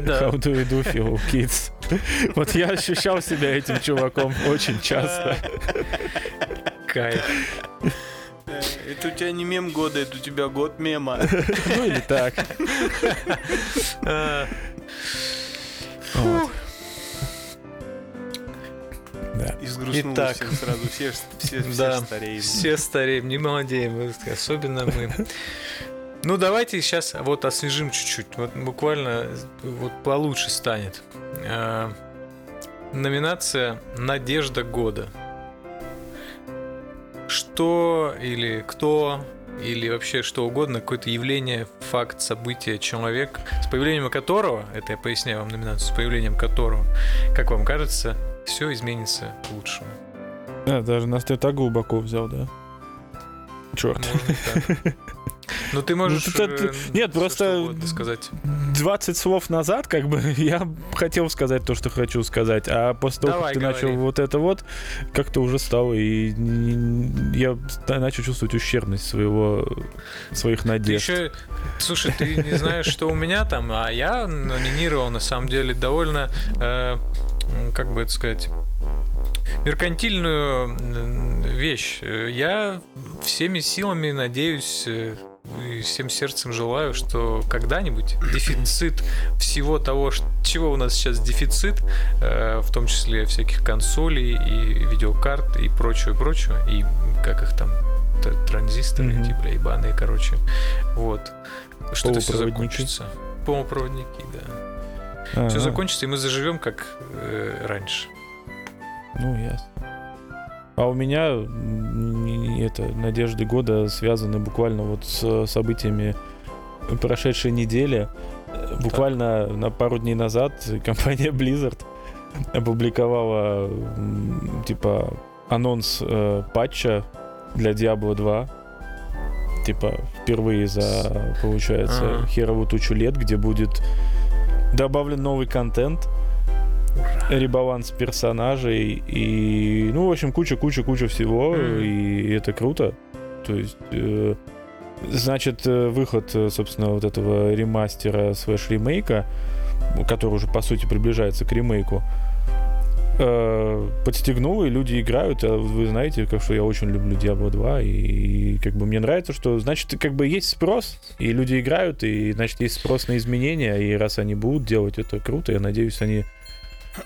Да. How do you do, fellow kids? Вот я ощущал себя этим чуваком очень часто. Кайф. Э, Это у тебя не мем года, это у тебя год мема. Ну или так. Да. И сгрустнуло Итак. сразу. Все, все, все Да, стареем. Все стареем, не молодеем, особенно мы. Ну, давайте сейчас вот освежим чуть-чуть. Вот буквально вот получше станет. А, Номинация «Надежда года». Что или кто или вообще что угодно, какое-то явление, факт, событие, человек, с появлением которого, это я поясняю вам номинацию, с появлением которого, как вам кажется, все изменится к лучшему. А, даже нас ты так глубоко взял, да? Черт. Ну ты можешь Ну, ты- ты- э, нет, просто- сказать. 20 слов назад, как бы, я хотел сказать то, что хочу сказать, а после того, Давай, как ты говори. начал вот это вот, как-то уже стало, и я начал чувствовать ущербность своего, своих Ты надежд. еще, слушай, ты не знаешь, что у меня там, а я номинировал на самом деле довольно, э, как бы это сказать, меркантильную вещь. Э, Я всеми силами надеюсь э, и всем сердцем желаю, что когда-нибудь дефицит всего того, чего у нас сейчас дефицит, э, в том числе всяких консолей и видеокарт и прочего, прочего, и как их там, транзисторы эти, бля, ебаные, короче. Вот. Что это все закончится. Полупроводники, да. Все закончится, и мы заживем как э, раньше. Ну, ясно. А у меня это надежды года связаны буквально вот с событиями прошедшей недели. Э, Буквально на пару дней назад компания Blizzard опубликовала типа анонс э, патча для Diablo 2. Типа впервые за, получается, Ага. херову тучу лет, где будет добавлен новый контент, ребаланс персонажей и, ну, в общем, куча-куча-куча всего, и это круто. То есть, э, значит, э, выход, э, собственно, вот этого ремастера слэш ремейка, который уже, по сути, приближается к ремейку, э, подстегнул, и люди играют. А вы знаете, как что я очень люблю Diablo 2, и, как бы мне нравится, что, значит, как бы есть спрос, и люди играют, и, значит, есть спрос на изменения, и раз они будут делать это круто, я надеюсь, они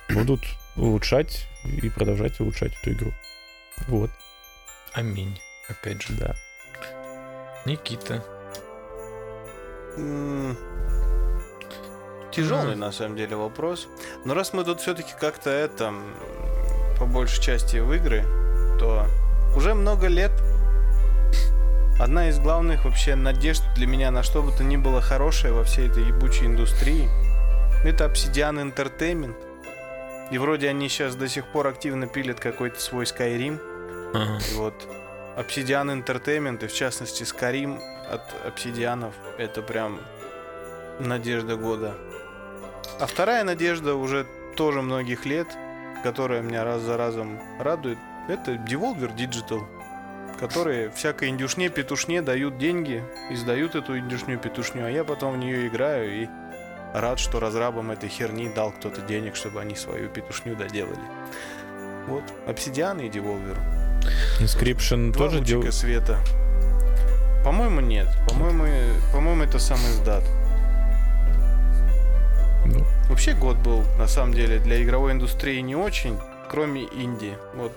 будут улучшать и продолжать улучшать эту игру. Вот, Аминь. Опять же. да. Никита. Тяжелый, на самом деле, вопрос. Но раз мы тут все-таки как-то это, по большей части в игры, то уже много лет одна из главных вообще надежд для меня на что бы то ни было хорошее во всей этой ебучей индустрии это Obsidian Entertainment. И вроде они сейчас до сих пор активно пилят какой-то свой Skyrim. Ага. И вот Obsidian Entertainment, и в частности Skyrim от обсидианов, это прям надежда года. А вторая надежда уже тоже многих лет, которая меня раз за разом радует, это Devolver Digital, которые всякой индюшне, петушне дают деньги, издают эту индюшню, петушню, а я потом в нее играю и рад, что разрабам этой херни дал кто-то денег, чтобы они свою петушню доделали. Вот, Обсидиан и Devolver. Inscription Два тоже дел... света. По-моему, нет. По-моему, по-моему, это сам издат. Ну. Вообще год был, на самом деле, для игровой индустрии не очень, кроме инди. Вот.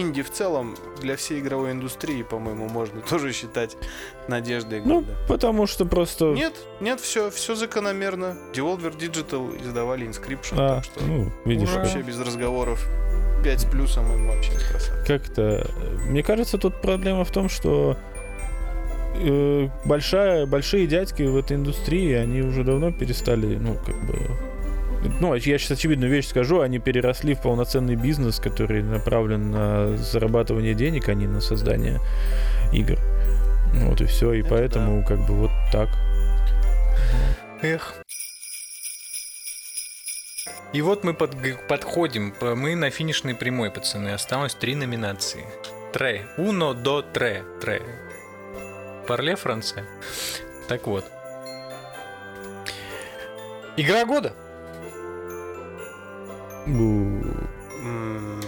Инди в целом для всей игровой индустрии, по-моему, можно тоже считать надеждой Ну, года. потому что просто... Нет, нет, все, все закономерно. Devolver Digital издавали Inscription, А, так что ну, видишь, Ура. вообще без разговоров. 5 с плюсом им вообще красавцы. как-то... Мне кажется, тут проблема в том, что э, большая, большие дядьки в этой индустрии, они уже давно перестали, ну, как бы... Ну, я сейчас очевидную вещь скажу, они переросли в полноценный бизнес, который направлен на зарабатывание денег, а не на создание игр. Вот и все, и Это поэтому как бы вот так. Эх. И вот мы под- подходим, мы на финишной прямой, пацаны. Осталось три номинации. Тре. Уно до тре. Тре. Парле Франция. Так вот. Игра года. М,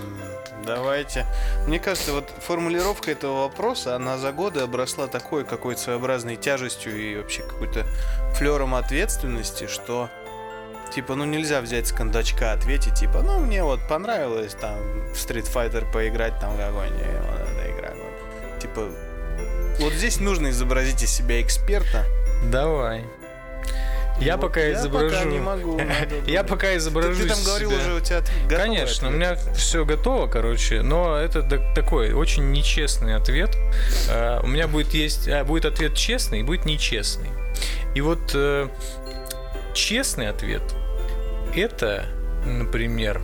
Давайте. Мне кажется, вот формулировка этого вопроса, она за годы обросла такой какой-то своеобразной тяжестью и вообще какой-то флером ответственности, что типа, ну нельзя взять с кондачка ответить, типа, ну мне вот понравилось там в Street Fighter поиграть там какой-нибудь, вот эта игра. вот. Типа, вот здесь нужно изобразить из себя эксперта. Давай. Я Вот пока изображу. пока не могу. Я пока изображу. ты там говорил уже, у тебя Конечно, у меня все готово, короче, но это так- такой очень нечестный ответ. Э, У меня будет есть а, будет ответ честный и будет нечестный. И вот э, честный ответ это, например,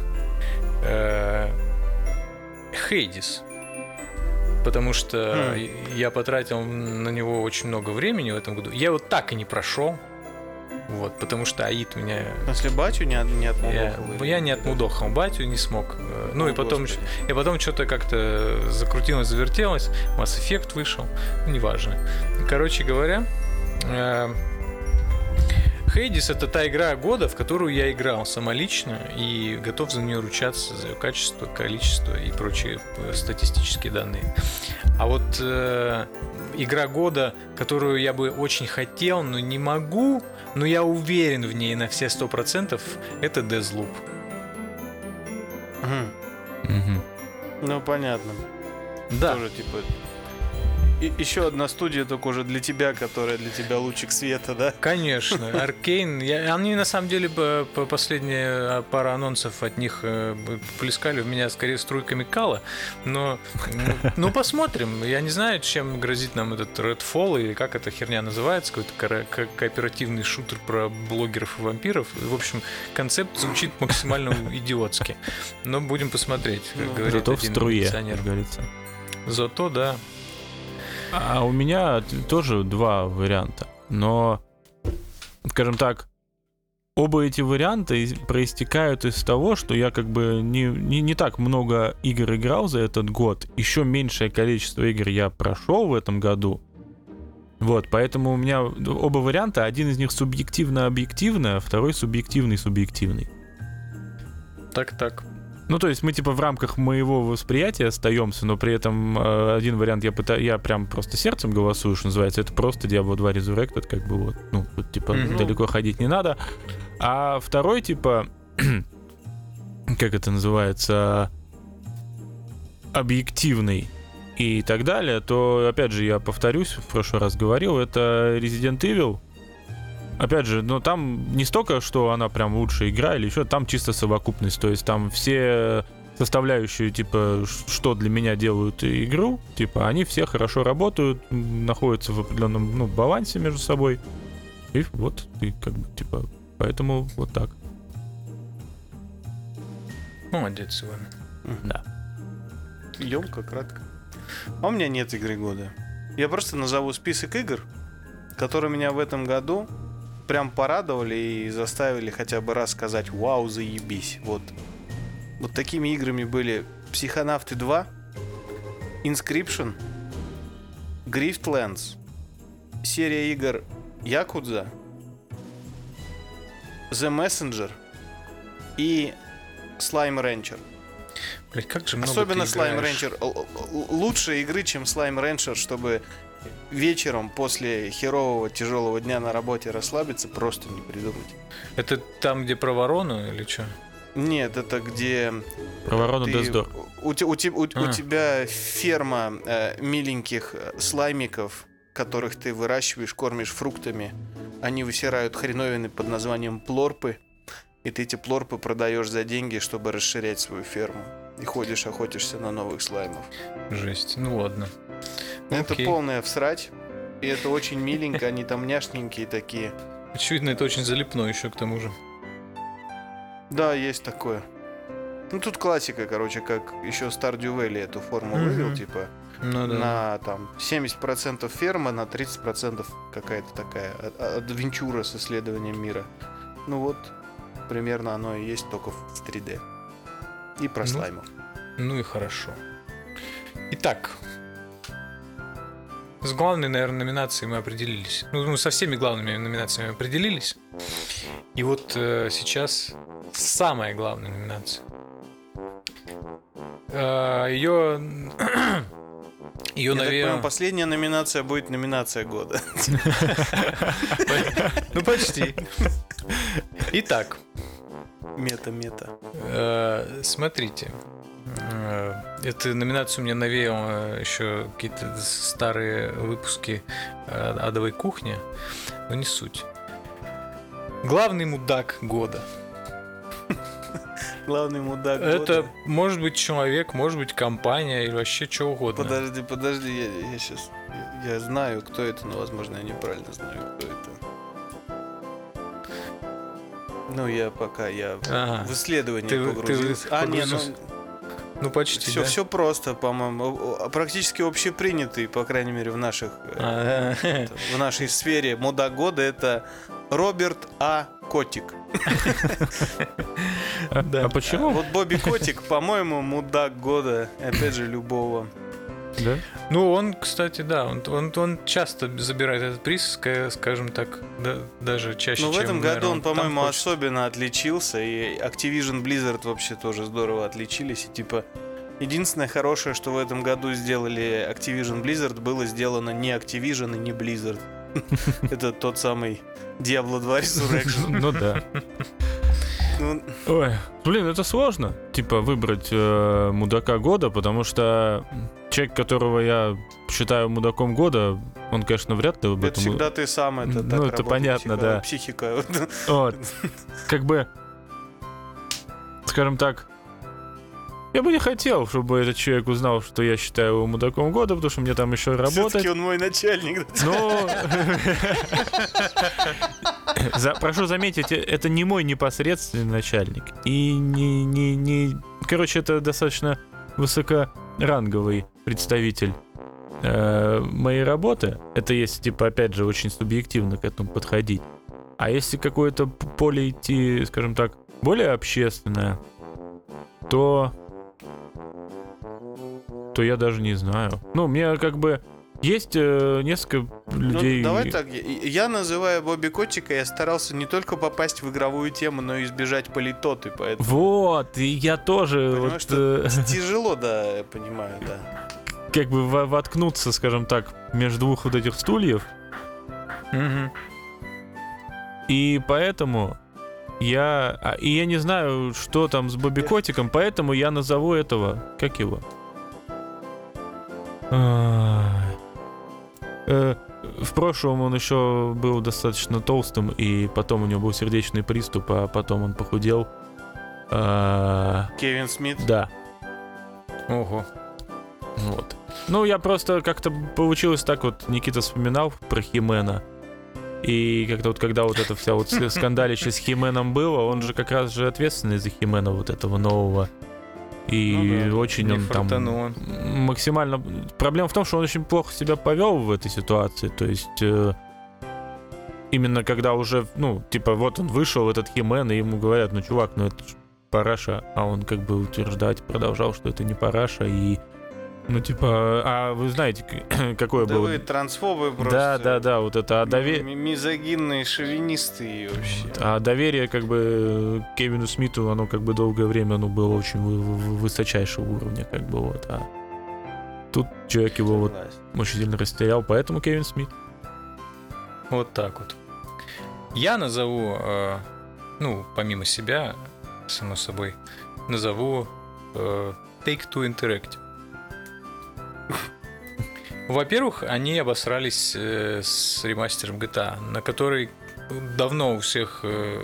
э, Хейдис. Потому что Хм. я потратил на него очень много времени в этом году. Я его так и не прошел. Вот, потому что Аид меня смысле, батю не, от- не я, отмудохал или- я не отмудохал батю, не смог. Э, Ну О, и потом, Господи. и потом что-то как-то закрутилось, завертелось, Mass Effect вышел, ну, неважно. Короче говоря, э, Хейдис это та игра года, в которую я играл самолично и готов за нее ручаться за ее качество, количество и прочие э, статистические данные. А вот э, игра года, которую я бы очень хотел, но не могу, но я уверен в ней на все сто процентов, это Deathloop. Мгм. Мгм. Ну, понятно. Да, Тоже, типа... и- еще одна студия, только уже для тебя, которая для тебя лучик света, да? Конечно, Аркейн. Они на самом деле по, по последняя а, пара анонсов от них э, плескали в меня скорее струйками кала. Но ну, ну, посмотрим. Я не знаю, чем грозит нам этот Redfall или как эта херня называется, какой-то ко- кооперативный шутер про блогеров и вампиров. В общем, концепт звучит максимально идиотски. Но будем посмотреть, как говорит Зато в струе, как говорится. Зато, да. А у меня тоже два варианта, но, скажем так, оба эти варианта проистекают из того, что я как бы не, не, не так много игр играл за этот год, еще меньшее количество игр я прошел в этом году. Вот, поэтому у меня оба варианта, один из них субъективно-объективный, а второй субъективный-субъективный. Так-так. Ну, то есть мы типа в рамках моего восприятия остаемся, но при этом э, один вариант я пытаюсь, я прям просто сердцем голосую, что называется, это просто Diablo 2 Resurrected, как бы вот, ну, тут типа Мгм. далеко ходить не надо. А второй типа, как это называется, объективный и так далее, то, опять же, я повторюсь, в прошлый раз говорил, это Resident Evil, Опять же, но там не столько, что она прям лучшая игра или еще, там чисто совокупность. То есть там все составляющие, типа, что для меня делают игру, типа, они все хорошо работают, находятся в определенном ну, балансе между собой. И вот, и как бы, типа, поэтому вот так. Молодец, Иван. Да. Емко, кратко. А у меня нет игры года. Я просто назову список игр, которые меня в этом году прям порадовали и заставили хотя бы раз сказать «Вау, заебись». Вот. Вот такими играми были Психонавты 2, Inscription, Griftlands, серия игр Якудза, The Messenger и Slime Rancher. Блять, как же много Особенно Slime играешь. Rancher. Л- Лучше игры, чем Slime Rancher, чтобы вечером после херового тяжелого дня на работе расслабиться, просто не придумать. Это там, где про ворону или что? Нет, это где Про ворону ты- Дездор. у, у у- у А. тебя ферма э, миленьких э, слаймиков, которых ты выращиваешь, кормишь фруктами. Они высирают хреновины под названием плорпы. И ты эти плорпы продаешь за деньги, чтобы расширять свою ферму. И ходишь, охотишься на новых слаймов. Жесть. Ну ладно. Это Окей. полная всрать. И это очень миленько, они там няшненькие такие. Очевидно, это очень залипно еще к тому же. Да, есть такое. Ну тут классика, короче, как еще Stardew Valley эту форму Мгм. вывел, типа, Ну да. на там 70% ферма, на 30% какая-то такая а- а- адвенчура с исследованием мира. Ну вот, примерно оно и есть, только в 3D. И про Ну, слаймов. Ну и хорошо. Итак, с главной, наверное, номинацией мы определились. Ну, ну, со всеми главными номинациями определились. И вот э, сейчас самая главная номинация. Э, Ее... Ее, наверное... понимаю, последняя номинация будет номинация года. Ну, почти. Итак, Мета-мета. Э, Смотрите. Э, Эту номинацию мне навеял э, еще какие-то старые выпуски э, адовой кухни, но не суть. Главный мудак года. Главный мудак Это года. может быть человек, может быть компания или вообще что угодно. Подожди, подожди, я, сейчас... Я, я знаю, кто это, но, возможно, я неправильно знаю, кто это. Ну, я пока, я в- Ага. в исследование Ты- ты погрузился. а, не, ну. Ну почти. все, да? все просто, по-моему. Практически общепринятый, по крайней мере, в наших э, А, в нашей сфере мудак года это Роберт А. Котик. А, а почему? Вот Бобби Котик, по-моему, мудак года, опять же, любого. Да? Ну, он, кстати, да, он, он, он часто забирает этот приз, ска- скажем так, да- даже чаще, Но Ну, в чем, этом году наверное, он, по-моему, хочет. особенно отличился, и Activision Blizzard вообще тоже здорово отличились. И типа единственное хорошее, что в этом году сделали Activision Blizzard, было сделано не Activision и не Blizzard. Это тот самый Diablo 2 Resurrection. Ну да. Ну, Ой, блин, это сложно, типа, выбрать э, мудака года, потому что человек, которого я считаю мудаком года, он, конечно, вряд ли об Это этом... всегда ты сам, это Ну, это понятно, психо- да. Психика. Вот. Как бы, скажем так, я бы не хотел, чтобы этот человек узнал, что я считаю его мудаком года, потому что мне там еще работать. Все-таки он мой начальник. да. Ну, за- прошу заметить, э- это не мой непосредственный начальник. И не, не, не... Короче, это достаточно высокоранговый представитель э, моей работы. Это если, типа, опять же, очень субъективно к этому подходить. А если какое-то поле идти, скажем так, более общественное, то... То я даже не знаю. Ну, мне как бы... Есть э, несколько людей... Ну, давай так, я- называю Бобби Котика, я старался не только попасть в игровую тему, но и избежать политоты, поэтому Вот, и я тоже Понимаешь, вот, что э, тяжело, да, я понимаю, да. как бы во- воткнуться, скажем так, между двух вот этих стульев. Мгм. И поэтому я... а, И я не знаю, что там с Бобби Котиком, поэтому я назову этого... Как его? Ай. Э, В прошлом он еще был достаточно толстым, и потом у него был сердечный приступ, а потом он похудел. А, Кевин Смит. Да, Ого. Вот. Ну, я просто как-то получилось так вот, Никита вспоминал про Химена. И как-то вот когда вот это вся вот скандалище с Хименом было, он же как раз же ответственный за Химена вот этого нового. И Ну да, очень он там фартануло. максимально... Проблема в том, что он очень плохо себя повел в этой ситуации. То есть э, именно когда уже, ну, типа, вот он вышел, этот Химен, и ему говорят, ну, чувак, ну это параша, а он как бы утверждать продолжал, что это не параша, и ну, типа, а вы знаете, какое Да было... вы трансфобы просто. Да, да, да, вот это, а, дове- Ми- Мизогинные шовинисты и вообще. а доверие как бы Кевину Смиту, оно как бы долгое время оно было очень вы- вы- высочайшего уровня, как бы вот, а тут человек его вот очень сильно растерял, поэтому Кевин Смит. Вот так вот. Я назову, э, ну, помимо себя, само собой, назову э, Take-Two Interactive. Во-первых, они обосрались э, с ремастером GTA, на который давно у всех э,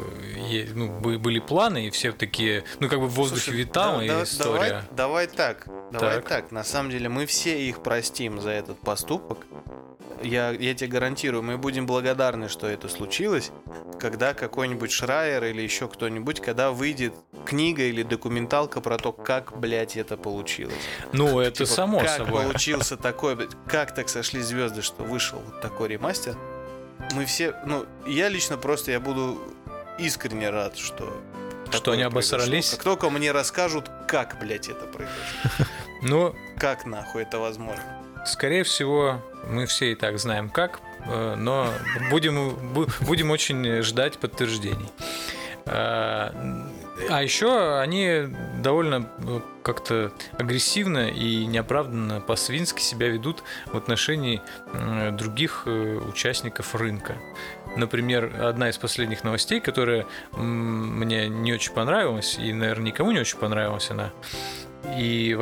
ну, бы- были планы, и все такие, ну, как бы в воздухе Слушай, витала да- и да- история. Давай, давай так. Давай Так. так. На самом деле мы все их простим за этот поступок. Я, я тебе гарантирую, мы будем благодарны, что это случилось, когда какой-нибудь Шрайер или еще кто-нибудь, когда выйдет книга или документалка про то, как, блядь, это получилось. Ну, это Типа, само как собой. получился такой, как так сошли звезды, что вышел вот такой ремастер. Мы все, ну, я лично просто, я буду искренне рад, что Что они обосрались? Как только мне расскажут, как, блядь, это произошло. Ну, Как нахуй это возможно? Скорее всего, мы все и так знаем как, э, но будем, бу- будем очень ждать подтверждений. А еще они довольно э, как-то агрессивно и неоправданно по-свински себя ведут в отношении других э, участников рынка. Например, одна из последних новостей, которая мне не очень понравилась, и, наверное, никому не очень понравилась она. И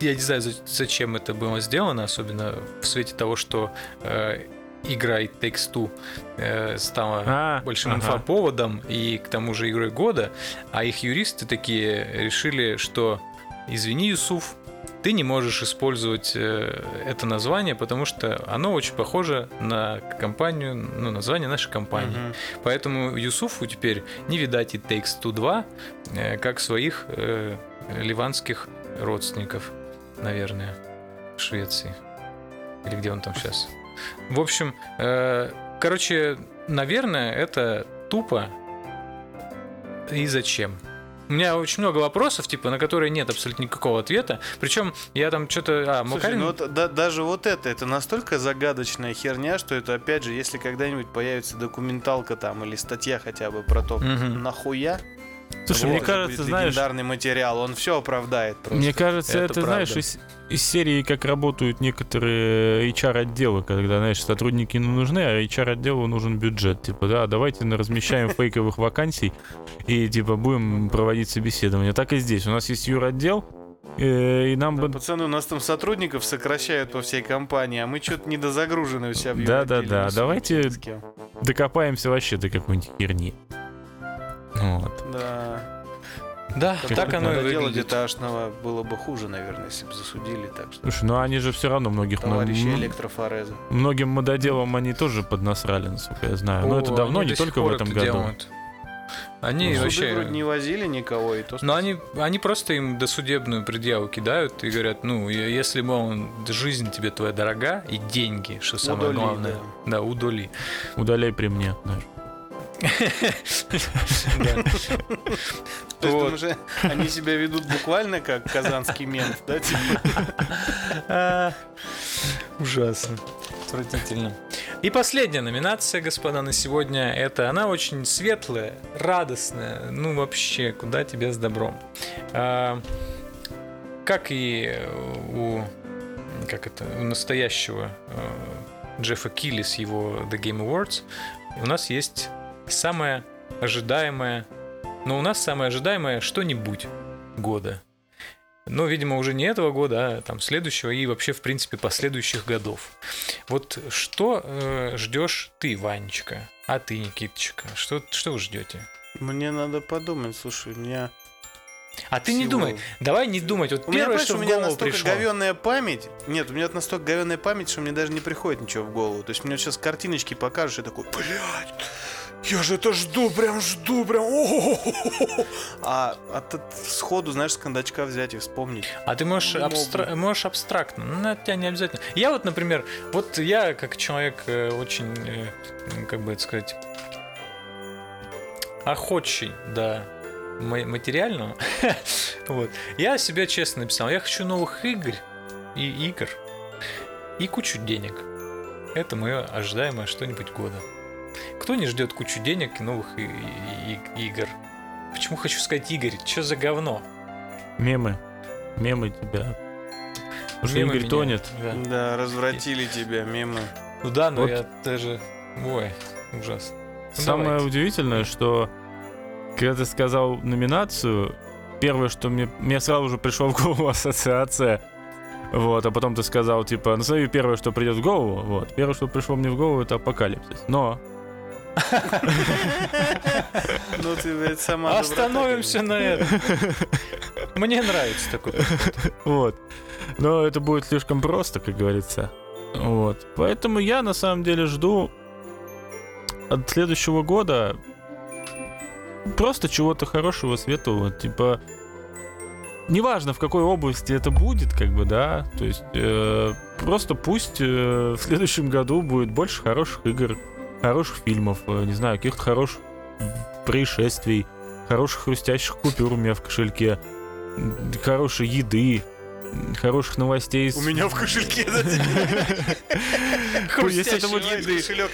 я не знаю, за- зачем это было сделано, особенно в свете того, что э, игра It Takes Two э, стала А, большим ага. инфоповодом и к тому же игрой года, а их юристы такие решили, что извини, Юсуф, ты не можешь использовать э, это название, потому что оно очень похоже на компанию, ну, название нашей компании. Мгм. Поэтому Юсуфу теперь не видать It Takes Two 2, э, как своих э, ливанских родственников, наверное, в Швеции. Или где он там сейчас. В общем, э, короче, наверное, это тупо. И зачем? У меня очень много вопросов, типа, на которые нет абсолютно никакого ответа. Причем я там что-то... А, Слушай, Макарин... ну вот да- даже вот это, это настолько загадочная херня, что это, опять же, если когда-нибудь появится документалка там или статья хотя бы про то, Мгм. нахуя, Слушай, вот, мне это кажется, будет знаешь, легендарный материал, он все оправдает просто. Мне кажется, Это это, знаешь. Из, серии, как работают некоторые HR-отделы, когда, знаешь, сотрудники не нужны, а HR-отделу нужен бюджет. Типа, да, давайте размещаем фейковых вакансий и, типа, будем проводить собеседование. Так и здесь. У нас есть юр-отдел, э, и нам Да, бы... пацаны, у нас там сотрудников сокращают по всей компании, а мы что-то недозагружены у себя в Да-да-да, юротделе, не давайте- докопаемся вообще до какой-нибудь херни. Вот. Да. Да, так оно и делать выглядит. деташного было бы хуже, наверное, если бы засудили так что. Слушай, ну они же все равно многих... Товарищи м- электрофореза. Многим мододелам они тоже поднасрали, насколько я знаю. Но О, это давно, они не до сих только в пор этом это году. делают. Они Ну, суды вообще... вроде не возили никого, и то Но они, они просто им досудебную предъяву кидают и говорят, ну, е- если, мол, жизнь тебе твоя дорога и деньги, что самое Удали, главное. Да, удали. Удаляй при мне. знаешь. То есть, думаешь, э, они себя ведут буквально как казанский мент, да? типа? Ужасно. Отвратительно. И последняя номинация, господа, на сегодня. Это она очень светлая, радостная. Ну, вообще, куда тебе с добром. А, Как и у как это, у настоящего э, Джеффа Килли с его The Game Awards, у нас есть самое ожидаемое, но у нас самое ожидаемое что-нибудь года. Но, видимо, уже не этого года, а там следующего и вообще, в принципе, последующих годов. Вот что э, ждешь ты, Ванечка? А ты, Никиточка? Что, что вы ждете? Мне надо подумать, слушай, у меня А ты не Всего. думай, давай не думать. Вот У меня, первое, понимаешь, что у в меня голову настолько пришло. говенная память. Нет, у меня настолько говенная память, что мне даже не приходит ничего в голову. То есть мне сейчас картиночки покажешь, и такой, блядь, я же это жду, прям жду, прям. о-о-о-о-о». А от, от сходу, знаешь, с кондачка взять и вспомнить. А ты можешь, абстра- можешь абстрактно, ну, это тебя не обязательно. Я вот, например, вот я как человек э, очень, э, как бы это сказать, охотчий, да, ма- материального, вот, я себе честно написал, я хочу новых игр и игр и кучу денег. Это мое ожидаемое что-нибудь года. Кто не ждет кучу денег и новых и- и- и- игр? Почему хочу сказать Игорь? Что за говно? Мемы. Мемы тебя. Потому что Игорь меня- тонет. да. Да, развратили тебя мемы. Ну да, но Вот. я даже... Ой, ужасно. Ну, Самое давайте. удивительное, что когда ты сказал номинацию, первое, что мне, мне сразу же пришло в голову ассоциация. Вот, а потом ты сказал, типа, назови первое, что придет в голову. Вот. Первое, что пришло мне в голову, это апокалипсис. Но Ну ты, блядь, сама Остановимся на этом. Мне нравится такой. Вот. Но это будет слишком просто, как говорится. Вот. Поэтому я на самом деле жду от следующего года просто чего-то хорошего, светлого. Типа, неважно в какой области это будет, как бы, да. То есть, э, просто пусть э, в следующем году будет больше хороших игр, хороших фильмов, э, не знаю, каких-то хороших происшествий, хороших хрустящих купюр у меня в кошельке, хорошей еды, хороших новостей. У меня в кошельке, да, Если это будет кошелек,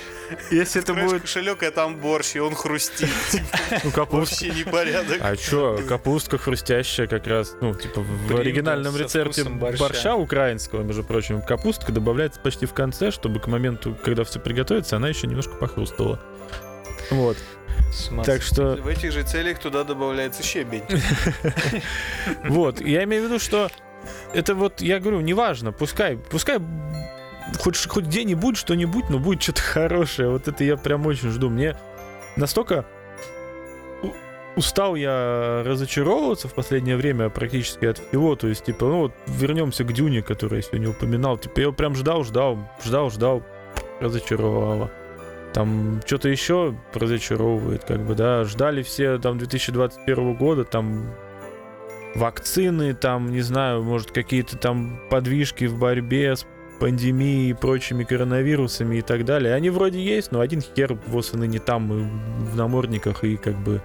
если это будет кошелек, а там борщ, и он хрустит. Типа, ну, капуста. Вообще непорядок. А чё, капустка хрустящая как раз, ну, типа в оригинальном рецепте борща. украинского, между прочим, капустка добавляется почти в конце, чтобы к моменту, когда все приготовится, она еще немножко похрустала. Вот. Так что, В этих же целях туда добавляется щебень. вот, я имею в виду, что это вот, я говорю, неважно, пускай, пускай хоть, хоть где-нибудь что-нибудь, но будет что-то хорошее. Вот это я прям очень жду. Мне настолько устал я разочаровываться в последнее время практически от всего. То есть, типа, ну вот вернемся к Дюне, который я сегодня упоминал. Типа, я его прям ждал, ждал, ждал, ждал, разочаровало. Там что-то еще разочаровывает, как бы, да. Ждали все там 2021 года, там вакцины, там, не знаю, может, какие-то там подвижки в борьбе с пандемией и прочими коронавирусами и так далее. Они вроде есть, но один хер вот не там, и в намордниках, и как бы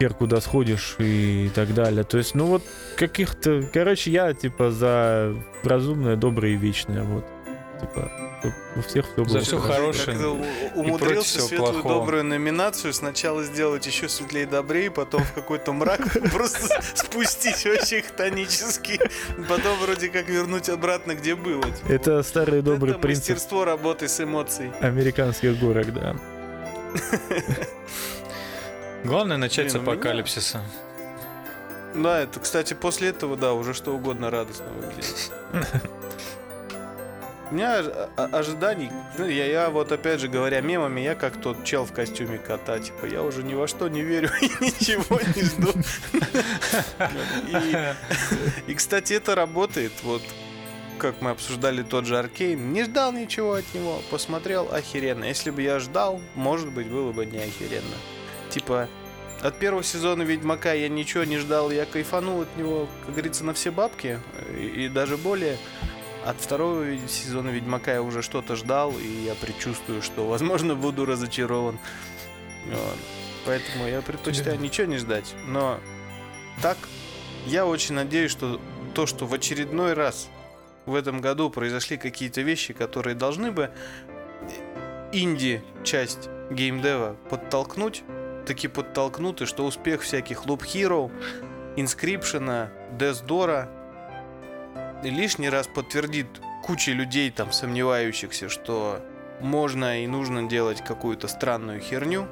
хер куда сходишь и так далее. То есть, ну вот каких-то... Короче, я типа за разумное, доброе и вечное, вот. Типа, у всех все было За хорошо. хорошее. Умудрился светлую плохого. добрую номинацию сначала сделать еще светлее и добрее, потом в какой-то мрак просто спустить вообще хтонически. Потом вроде как вернуть обратно, где было. типа. Это старый добрый принцип мастерство работы с эмоцией. американских горок, да. Главное начать с у меня- апокалипсиса. Да, это, кстати, после этого, да, уже что угодно радостно выглядит. У меня о- ожиданий, ну, я, я вот опять же говоря мемами, я как тот чел в костюме кота, типа, я уже ни во что не верю и ничего не жду. И, кстати, это работает, вот как мы обсуждали тот же Аркейн, не ждал ничего от него, посмотрел, охеренно. Если бы я ждал, может быть, было бы не охеренно. Типа, от первого сезона Ведьмака я ничего не ждал, я кайфанул от него, как говорится, на все бабки, и, и даже более. От второго сезона Ведьмака я уже что-то ждал, и я предчувствую, что, возможно, буду разочарован. Вот. Поэтому я предпочитаю ничего не ждать. Но так, я очень надеюсь, что то, что в очередной раз в этом году произошли какие-то вещи, которые должны бы инди-часть геймдева подтолкнуть, таки подтолкнут, и что успех всяких Loop Hero, Inscription, Death Door лишний раз подтвердит куче людей, там, сомневающихся, что можно и нужно делать какую-то странную херню.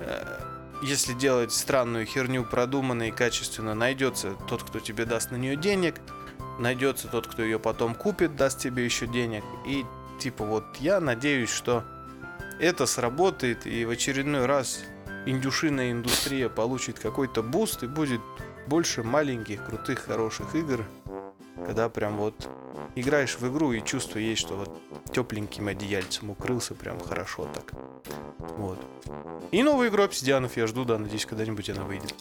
Э, Если делать странную херню продуманно и качественно, найдется тот, кто тебе даст на нее денег, найдется тот, кто ее потом купит, даст тебе еще денег. И типа вот я надеюсь, что это сработает и в очередной раз индюшиная индустрия получит какой-то буст и будет больше маленьких, крутых, хороших игр, когда прям вот играешь в игру и чувство есть, что вот тепленьким одеяльцем укрылся прям хорошо так. Вот. И новую игру обсидианов я жду, да, надеюсь, когда-нибудь она выйдет.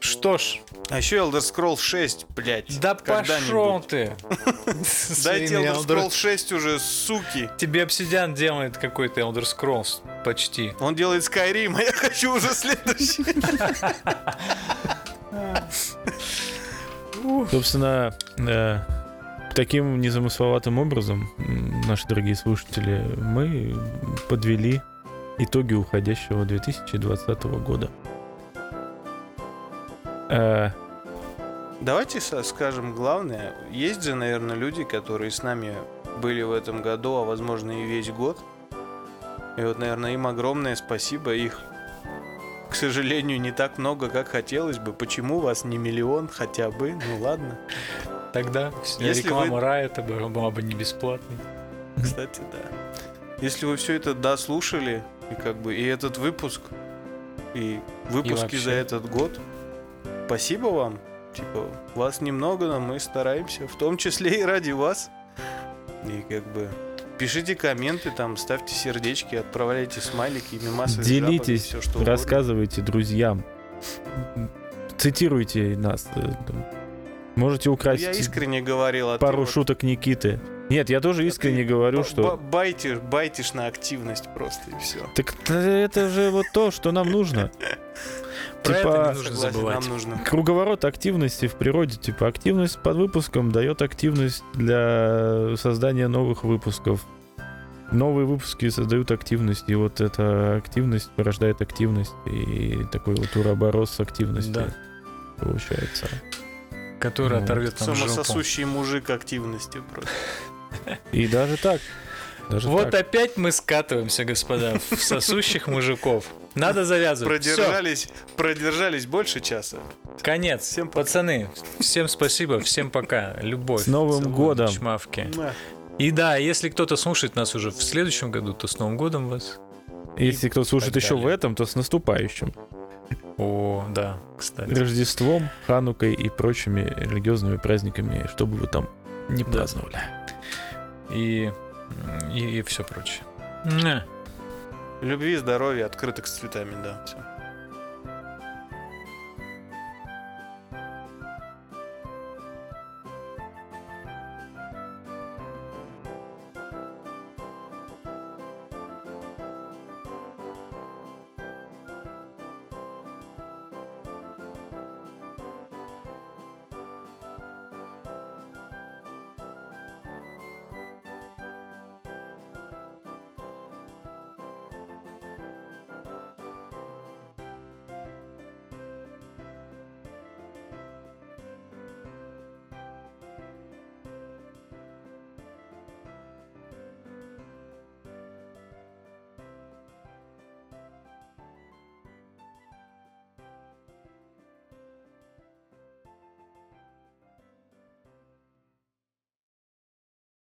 Что ж, А еще Elder Scrolls 6, блядь. да пошел ты. Дайте Elder Scrolls 6 уже, суки. Тебе обсидиан делает какой-то Elder Scrolls почти. Он делает Skyrim, а я хочу уже следующий. Собственно, э, таким незамысловатым образом, наши дорогие слушатели, мы подвели итоги уходящего 2020 года. Э, Давайте скажем главное. Есть же, наверное, люди, которые с нами были в этом году, а возможно и весь год. И вот, наверное, им огромное спасибо. Их, к сожалению, не так много, как хотелось бы. Почему вас не миллион хотя бы? Ну ладно. Тогда Если реклама вы- рая это была бы не бесплатной. Кстати, да. Если вы все это дослушали, и как бы и этот выпуск, и выпуски вообще. за этот год, спасибо вам. Типа, вас немного, но мы стараемся, в том числе и ради вас. И как бы пишите комменты, там, ставьте сердечки, отправляйте смайлики, мимасы, Делитесь, все что угодно. рассказывайте друзьям, цитируйте нас. э. Можете украсть Я искренне говорил, а пару вот- шуток Никиты. Нет, я тоже а искренне говорю, ба- что... ба- Байтишь, байтишь на активность просто, и все. Так это же вот то, что нам нужно. Про это Типа- не нужно забывать. нам нужно. Круговорот активности в природе, типа активность под выпуском дает активность для создания новых выпусков. Новые выпуски создают активность, и вот эта активность порождает активность, и такой вот уроборос с активностью Да. получается. Который Ну, оторвет нам жопу. Самососущий мужик активности просто. И даже так. Даже Вот так. опять мы скатываемся, господа, в сосущих мужиков. Надо завязывать. Всё, Продержались, продержались больше часа. конец. Всем пока. Пацаны, всем спасибо, всем пока. Любовь. С Новым Целую, годом. Чмавки. Муа. И да, если кто-то слушает нас уже в следующем году, то с Новым годом вас. Если кто слушает еще в этом, то с наступающим. О, да, кстати. Рождеством, Ханукой и прочими религиозными праздниками, чтобы вы там не Да. праздновали. И, и, все прочее. Любви, здоровья, открыток с цветами, да. Все.